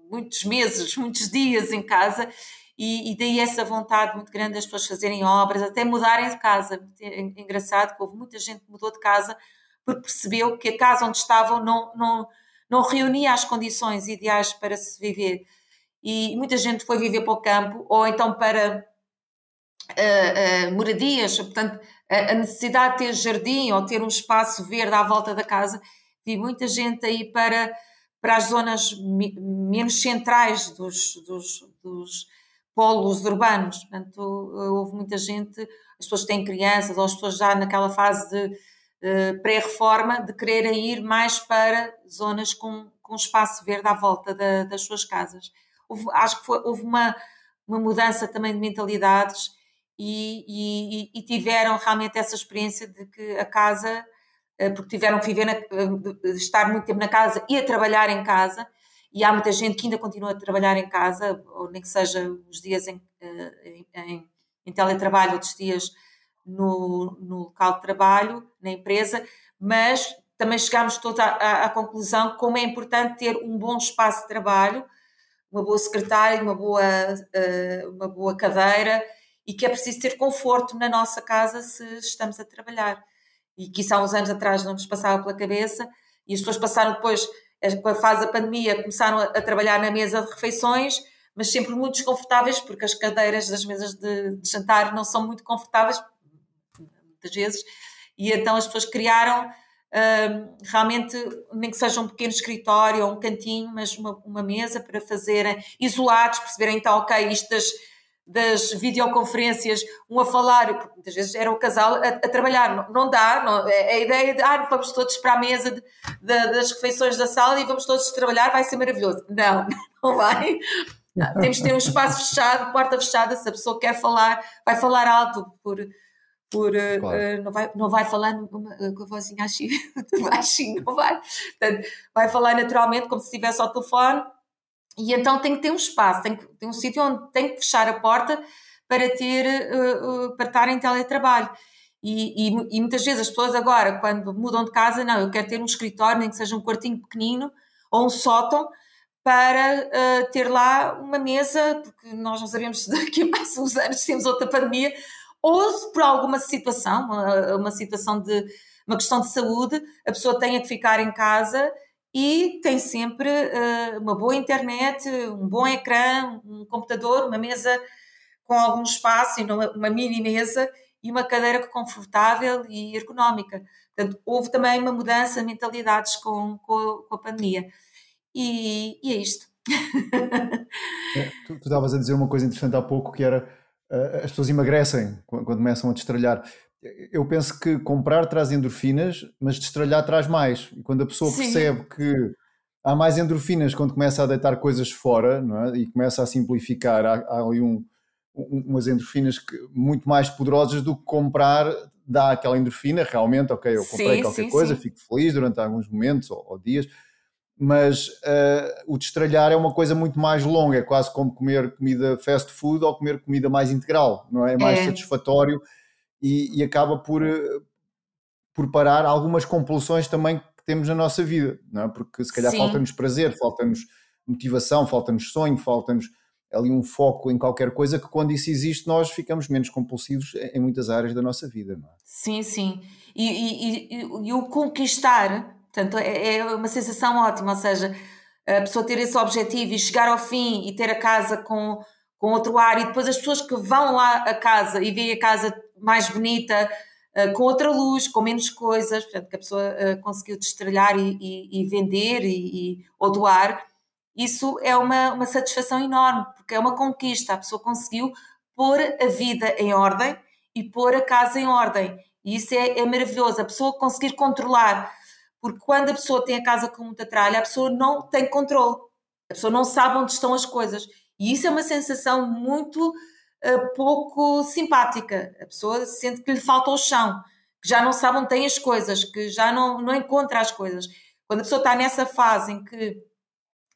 muitos meses, muitos dias em casa, e, e, daí essa vontade muito grande das pessoas fazerem obras, até mudarem de casa. É engraçado que houve muita gente que mudou de casa porque percebeu que a casa onde estavam não, não, não reunia as condições ideais para se viver. E muita gente foi viver para o campo ou então para uh, uh, moradias, portanto, a, necessidade de ter jardim ou ter um espaço verde à volta da casa. Vi muita gente aí para, para as zonas menos centrais dos, dos, dos polos urbanos. Portanto, houve muita gente, as pessoas que têm crianças ou as pessoas já naquela fase de uh, pré-reforma, de quererem ir mais para zonas com, com espaço verde à volta da, das suas casas. Houve, acho que foi, houve uma, uma mudança também de mentalidades e, e, e, tiveram realmente essa experiência de que a casa, eh, porque tiveram que viver, na, eh, estar muito tempo na casa e a trabalhar em casa, e há muita gente que ainda continua a trabalhar em casa, ou nem que seja os dias em, eh, em, em teletrabalho, outros dias no, no, local de trabalho, na empresa, mas também chegámos todos à, à, à, conclusão como é importante ter um bom espaço de trabalho, uma boa secretária, uma boa, uh, uma boa cadeira e que é preciso ter conforto na nossa casa se estamos a trabalhar. E que isso há uns anos atrás não nos passava pela cabeça e as pessoas passaram depois com a fase da pandemia, começaram a, a, trabalhar na mesa de refeições, mas sempre muito desconfortáveis, porque as cadeiras das mesas de, de jantar não são muito confortáveis, muitas vezes, e então as pessoas criaram realmente, nem que seja um pequeno escritório ou um cantinho, mas uma, uma mesa para fazerem, isolados, perceberem então, ok, isto das das videoconferências, um a falar, porque muitas vezes era o casal a, a trabalhar, não, não dá, não, é, é a ideia de ah, vamos todos para a mesa de, de, das refeições da sala e vamos todos trabalhar, vai ser maravilhoso. Não, não vai. Temos de ter um espaço fechado, porta fechada, se a pessoa quer falar, vai falar alto por, por claro. uh, não, vai, não vai falar com a vozinha baixinho, não vai. Portanto, vai falar naturalmente, como se estivesse ao telefone, e então tem que ter um espaço, tem que ter um sítio onde tem que fechar a porta para ter uh, uh, para estar em teletrabalho. E, e, e, muitas vezes as pessoas agora, quando mudam de casa, não, eu quero ter um escritório, nem que seja um quartinho pequenino ou um sótão, para uh, ter lá uma mesa, porque nós não sabemos se daqui a mais uns anos temos outra pandemia, ou por alguma situação, uma, uma situação de uma questão de saúde, a pessoa tenha que ficar em casa e tem sempre uh, uma boa internet, um bom ecrã, um computador, uma mesa com algum espaço uma, uma mini mesa e uma cadeira confortável e ergonómica. Portanto, houve também uma mudança de mentalidades com, com, com a pandemia. E, e é isto. É, tu estavas a dizer uma coisa interessante há pouco que era as pessoas emagrecem quando, começam a destralhar eu penso que comprar traz endorfinas, mas destralhar traz mais. E quando a pessoa Sim. percebe que há mais endorfinas quando começa a deitar coisas fora não é? e começa a simplificar, há, há ali um, um, umas endorfinas que, muito mais poderosas do que comprar, dá aquela endorfina, realmente, ok, eu comprei sim, qualquer sim, coisa, sim. fico feliz durante alguns momentos ou, ou dias, mas uh, o destralhar é uma coisa muito mais longa, é quase como comer comida fast food ou comer comida mais integral, não é? É mais é. satisfatório e, e acaba por, eh, por parar algumas compulsões também que temos na nossa vida, não é? porque se calhar falta-nos prazer, falta-nos motivação, falta-nos sonho, falta-nos ali um foco em qualquer coisa que quando isso existe nós ficamos menos compulsivos em muitas áreas da nossa vida. Não é? Sim, sim. E, e, e, e o conquistar, portanto, é, é uma sensação ótima, ou seja, a pessoa ter esse objetivo e chegar ao fim e ter a casa com, com outro ar e depois as pessoas que vão lá a casa e veem a casa mais bonita, uh, com outra luz, com menos coisas, portanto, que a pessoa uh, conseguiu destralhar e, e, e vender e, e, ou doar, isso é uma, uma satisfação enorme, porque é uma conquista, a pessoa conseguiu pôr a vida em ordem e pôr a casa em ordem. E isso é, é maravilhoso, a pessoa conseguir controlar, porque quando a pessoa tem a casa com muita tralha, a pessoa não tem controle, a pessoa não sabe onde estão as coisas. E isso é uma sensação muito pouco simpática. A pessoa sente que lhe falta o chão, que já não sabe onde tem as coisas, que já não, não encontra as coisas. Quando a pessoa está nessa fase em que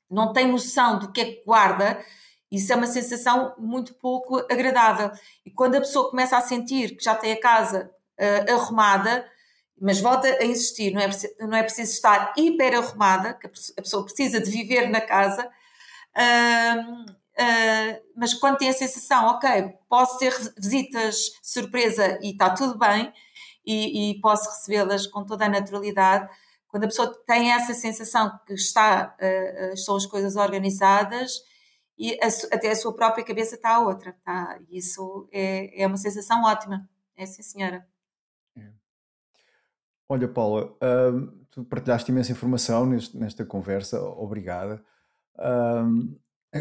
não tem noção do que é que guarda, isso é uma sensação muito pouco agradável. E quando a pessoa começa a sentir que já tem a casa uh, arrumada mas volta a insistir, não é, não é preciso estar hiper arrumada, que a pessoa precisa de viver na casa, uh, uh, mas quando tem a sensação, ok, posso ter visitas surpresa e está tudo bem, e, e posso recebê-las com toda a naturalidade, quando a pessoa tem essa sensação que está, uh, estão as coisas organizadas, e a, até a sua própria cabeça está a outra. Tá? Isso é, é uma sensação ótima. É sim, senhora. Olha, Paula, tu partilhaste imensa informação neste, nesta conversa, obrigada. Hum,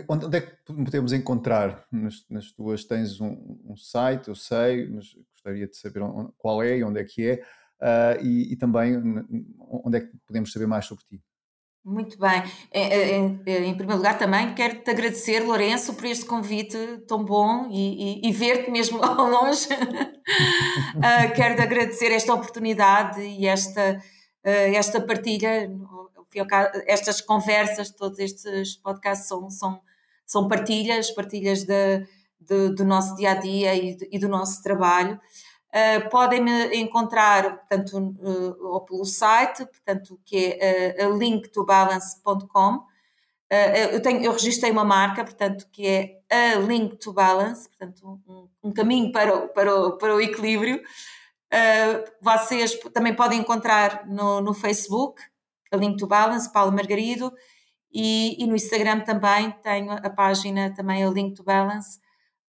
onde, onde, é que podemos encontrar nas, nas tuas? Tens um, um, site, eu sei, mas gostaria de saber qual é e onde é que é, uh, e, e, também onde é que podemos saber mais sobre ti. Muito bem. Em, em, primeiro lugar, também quero te agradecer, Lourenço, por este convite tão bom e, e, e ver-te mesmo ao longe. uh, quero te agradecer esta oportunidade e esta, uh, esta partilha, estas conversas, todos estes podcasts são, são, são partilhas, partilhas de, de, do nosso dia a dia e, e do nosso trabalho. Uh, Podem-me encontrar, portanto, uh, ou pelo site, portanto, que é uh, linktobalance.com. Uh, eu, tenho, eu registrei uma marca, portanto, que é a Link to Balance, portanto, um, um caminho para o, para o, para o equilíbrio. Vocês também podem encontrar no, no Facebook, a Link to Balance, Paulo Margarido, e, e no Instagram também tenho a página também a Link to Balance,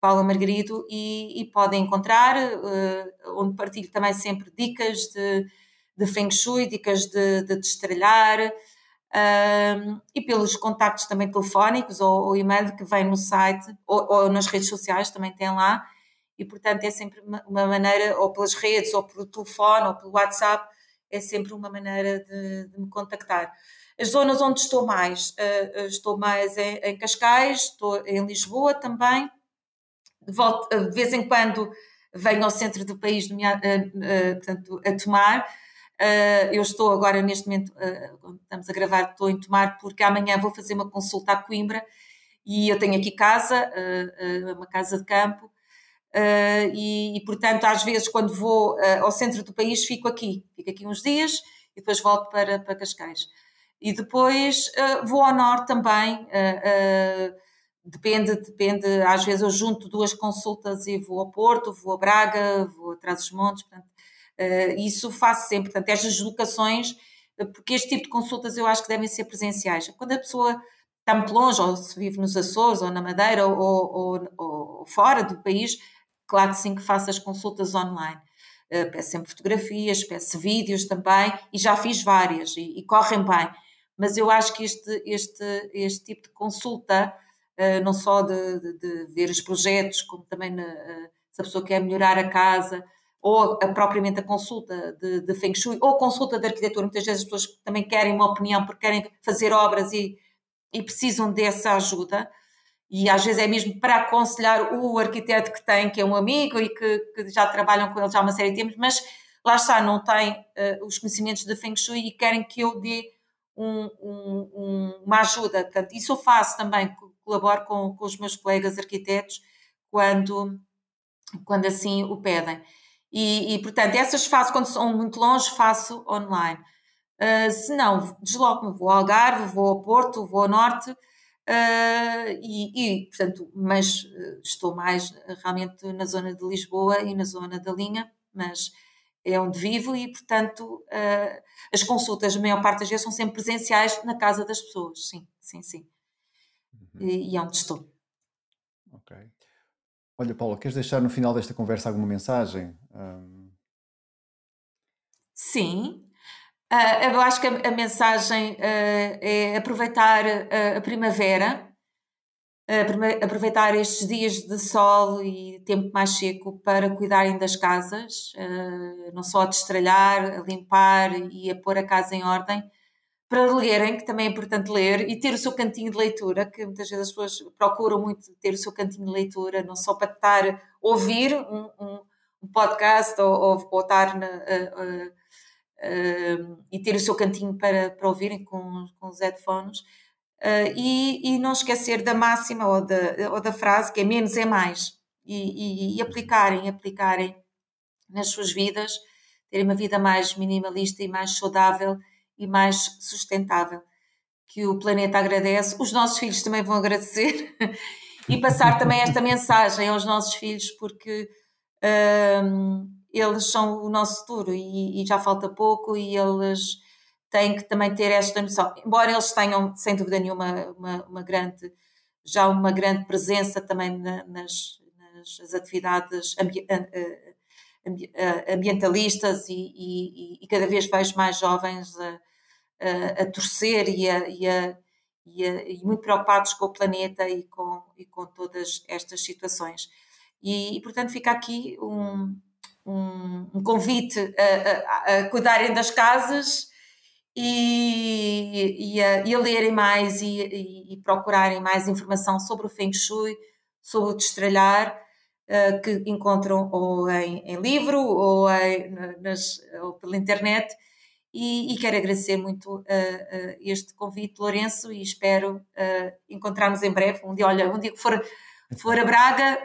Paula Margarido, e, e podem encontrar, uh, onde partilho também sempre dicas de, de Feng Shui, dicas de, de destralhar, uh, e pelos contactos também telefónicos ou, ou e-mail que vem no site, ou, ou, nas redes sociais também tem lá, e portanto é sempre uma, uma, maneira, ou pelas redes, ou pelo telefone, ou pelo WhatsApp, é sempre uma maneira de, de me contactar. As zonas onde estou mais, uh, estou mais em, em Cascais, estou em Lisboa também, volto, de vez em quando venho ao centro do país a, a, portanto, a tomar. eu estou agora, neste momento, estamos a gravar, estou em tomar, porque amanhã vou fazer uma consulta a Coimbra e eu tenho aqui casa, uma casa de campo, e, e, portanto, às vezes, quando vou ao centro do país, fico aqui, fico aqui uns dias e depois volto para, para Cascais. E depois vou ao norte também Depende, depende. Às vezes eu junto duas consultas e vou ao Porto, vou a Braga, vou a Trás-os-Montes. Uh, isso faço sempre. Portanto, estas deslocações, eh, porque este tipo de consultas eu acho que devem ser presenciais. Quando a pessoa está muito longe, ou se vive nos Açores, ou na Madeira, ou, ou, ou fora do país, claro que sim que faço as consultas online. Uh, peço sempre fotografias, peço vídeos também, e já fiz várias, e, e correm bem. Mas eu acho que este, este, este tipo de consulta eh, não só de, de, de, ver os projetos, como também na, eh, se a pessoa quer melhorar a casa, ou a, propriamente a consulta de, de Feng Shui, ou consulta de arquitetura. Muitas vezes as pessoas também querem uma opinião porque querem fazer obras e, e precisam dessa ajuda. E às vezes é mesmo para aconselhar o arquiteto que tem, que é um amigo e que, que já trabalham com ele já há uma série de tempos, mas lá está, não tem uh, os conhecimentos de Feng Shui e querem que eu dê um, um, uma ajuda. Portanto, isso eu faço também colaboro com, com os meus colegas arquitetos quando, quando assim o pedem. E, e, portanto, essas faço, quando são muito longe, faço online. Uh, se não, desloco-me, vou ao Algarve, vou ao Porto, vou ao Norte, uh, e, e, portanto, mas uh, estou mais realmente na zona de Lisboa e na zona da linha, mas é onde vivo e, portanto, as consultas, a maior parte das vezes, são sempre presenciais na casa das pessoas, sim, sim, sim. E, e onde estou. Ok. Olha, Paula, queres deixar no final desta conversa alguma mensagem? Um... Sim. Uh, eu acho que a, a mensagem uh, é aproveitar uh, a primavera, aproveitar estes dias de sol e tempo mais seco para cuidarem das casas, não só a destralhar, a limpar e a pôr a casa em ordem, para lerem, que também é importante ler, e ter o seu cantinho de leitura, que muitas vezes as pessoas procuram muito ter o seu cantinho de leitura, não só para estar a ouvir um, um, um podcast ou, ou, ou estar na, uh, uh, uh, e ter o seu cantinho para, para ouvirem com, com os headphones. E, e, não esquecer da máxima ou da, ou da frase que é menos é mais e, e, e aplicarem, aplicarem nas suas vidas terem uma vida mais minimalista e mais saudável e mais sustentável. Que o planeta agradece, os nossos filhos também vão agradecer e passar também esta mensagem aos nossos filhos, porque um, eles são o nosso futuro e, e, já falta pouco e eles têm que também ter esta noção. Embora eles tenham, sem dúvida nenhuma, uma, uma grande, já uma grande presença também na, nas, nas atividades ambi ambientalistas e, e, e, cada vez vejo mais jovens a, a, a torcer e, a, e, e, muito preocupados com o planeta e com, com todas estas situações. E, portanto, fica aqui um, um, um convite a, cuidarem das casas e, a, lerem mais e, procurarem mais informação sobre o Feng Shui, sobre o destralhar, uh, que encontram ou em, em livro ou, em, nas, ou pela internet. E, e, quero agradecer muito uh, uh, este convite, Lourenço, e espero encontrarmos em breve. Um dia, olha, um dia que for for a Braga,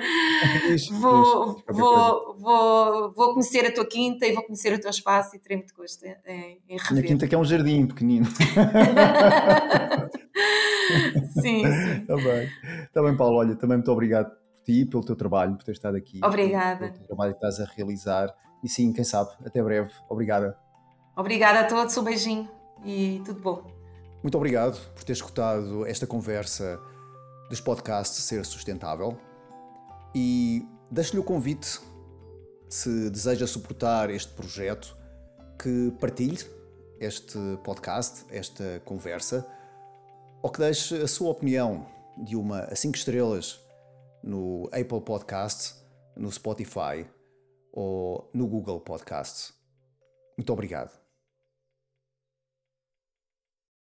isso, vou, isso, vou, vou, vou conhecer a tua quinta e vou conhecer o teu espaço e terei muito gosto em, em rever. Minha quinta que é um jardim pequenino. sim. Está bem. Está bem, Paulo. Olha, também muito obrigado ti, pelo teu trabalho, por ter estado aqui. Obrigada. Pelo trabalho que estás a realizar. E sim, quem sabe, até breve. Obrigada. Obrigada a todos, um beijinho e tudo bom. Muito obrigado por ter escutado esta conversa dos podcasts Ser Sustentável e deixo-lhe o convite, se deseja suportar este projeto, que partilhe este podcast, esta conversa, ou que deixe a sua opinião de uma a 5 estrelas no Apple Podcast, no Spotify ou no Google Podcast. Muito obrigado.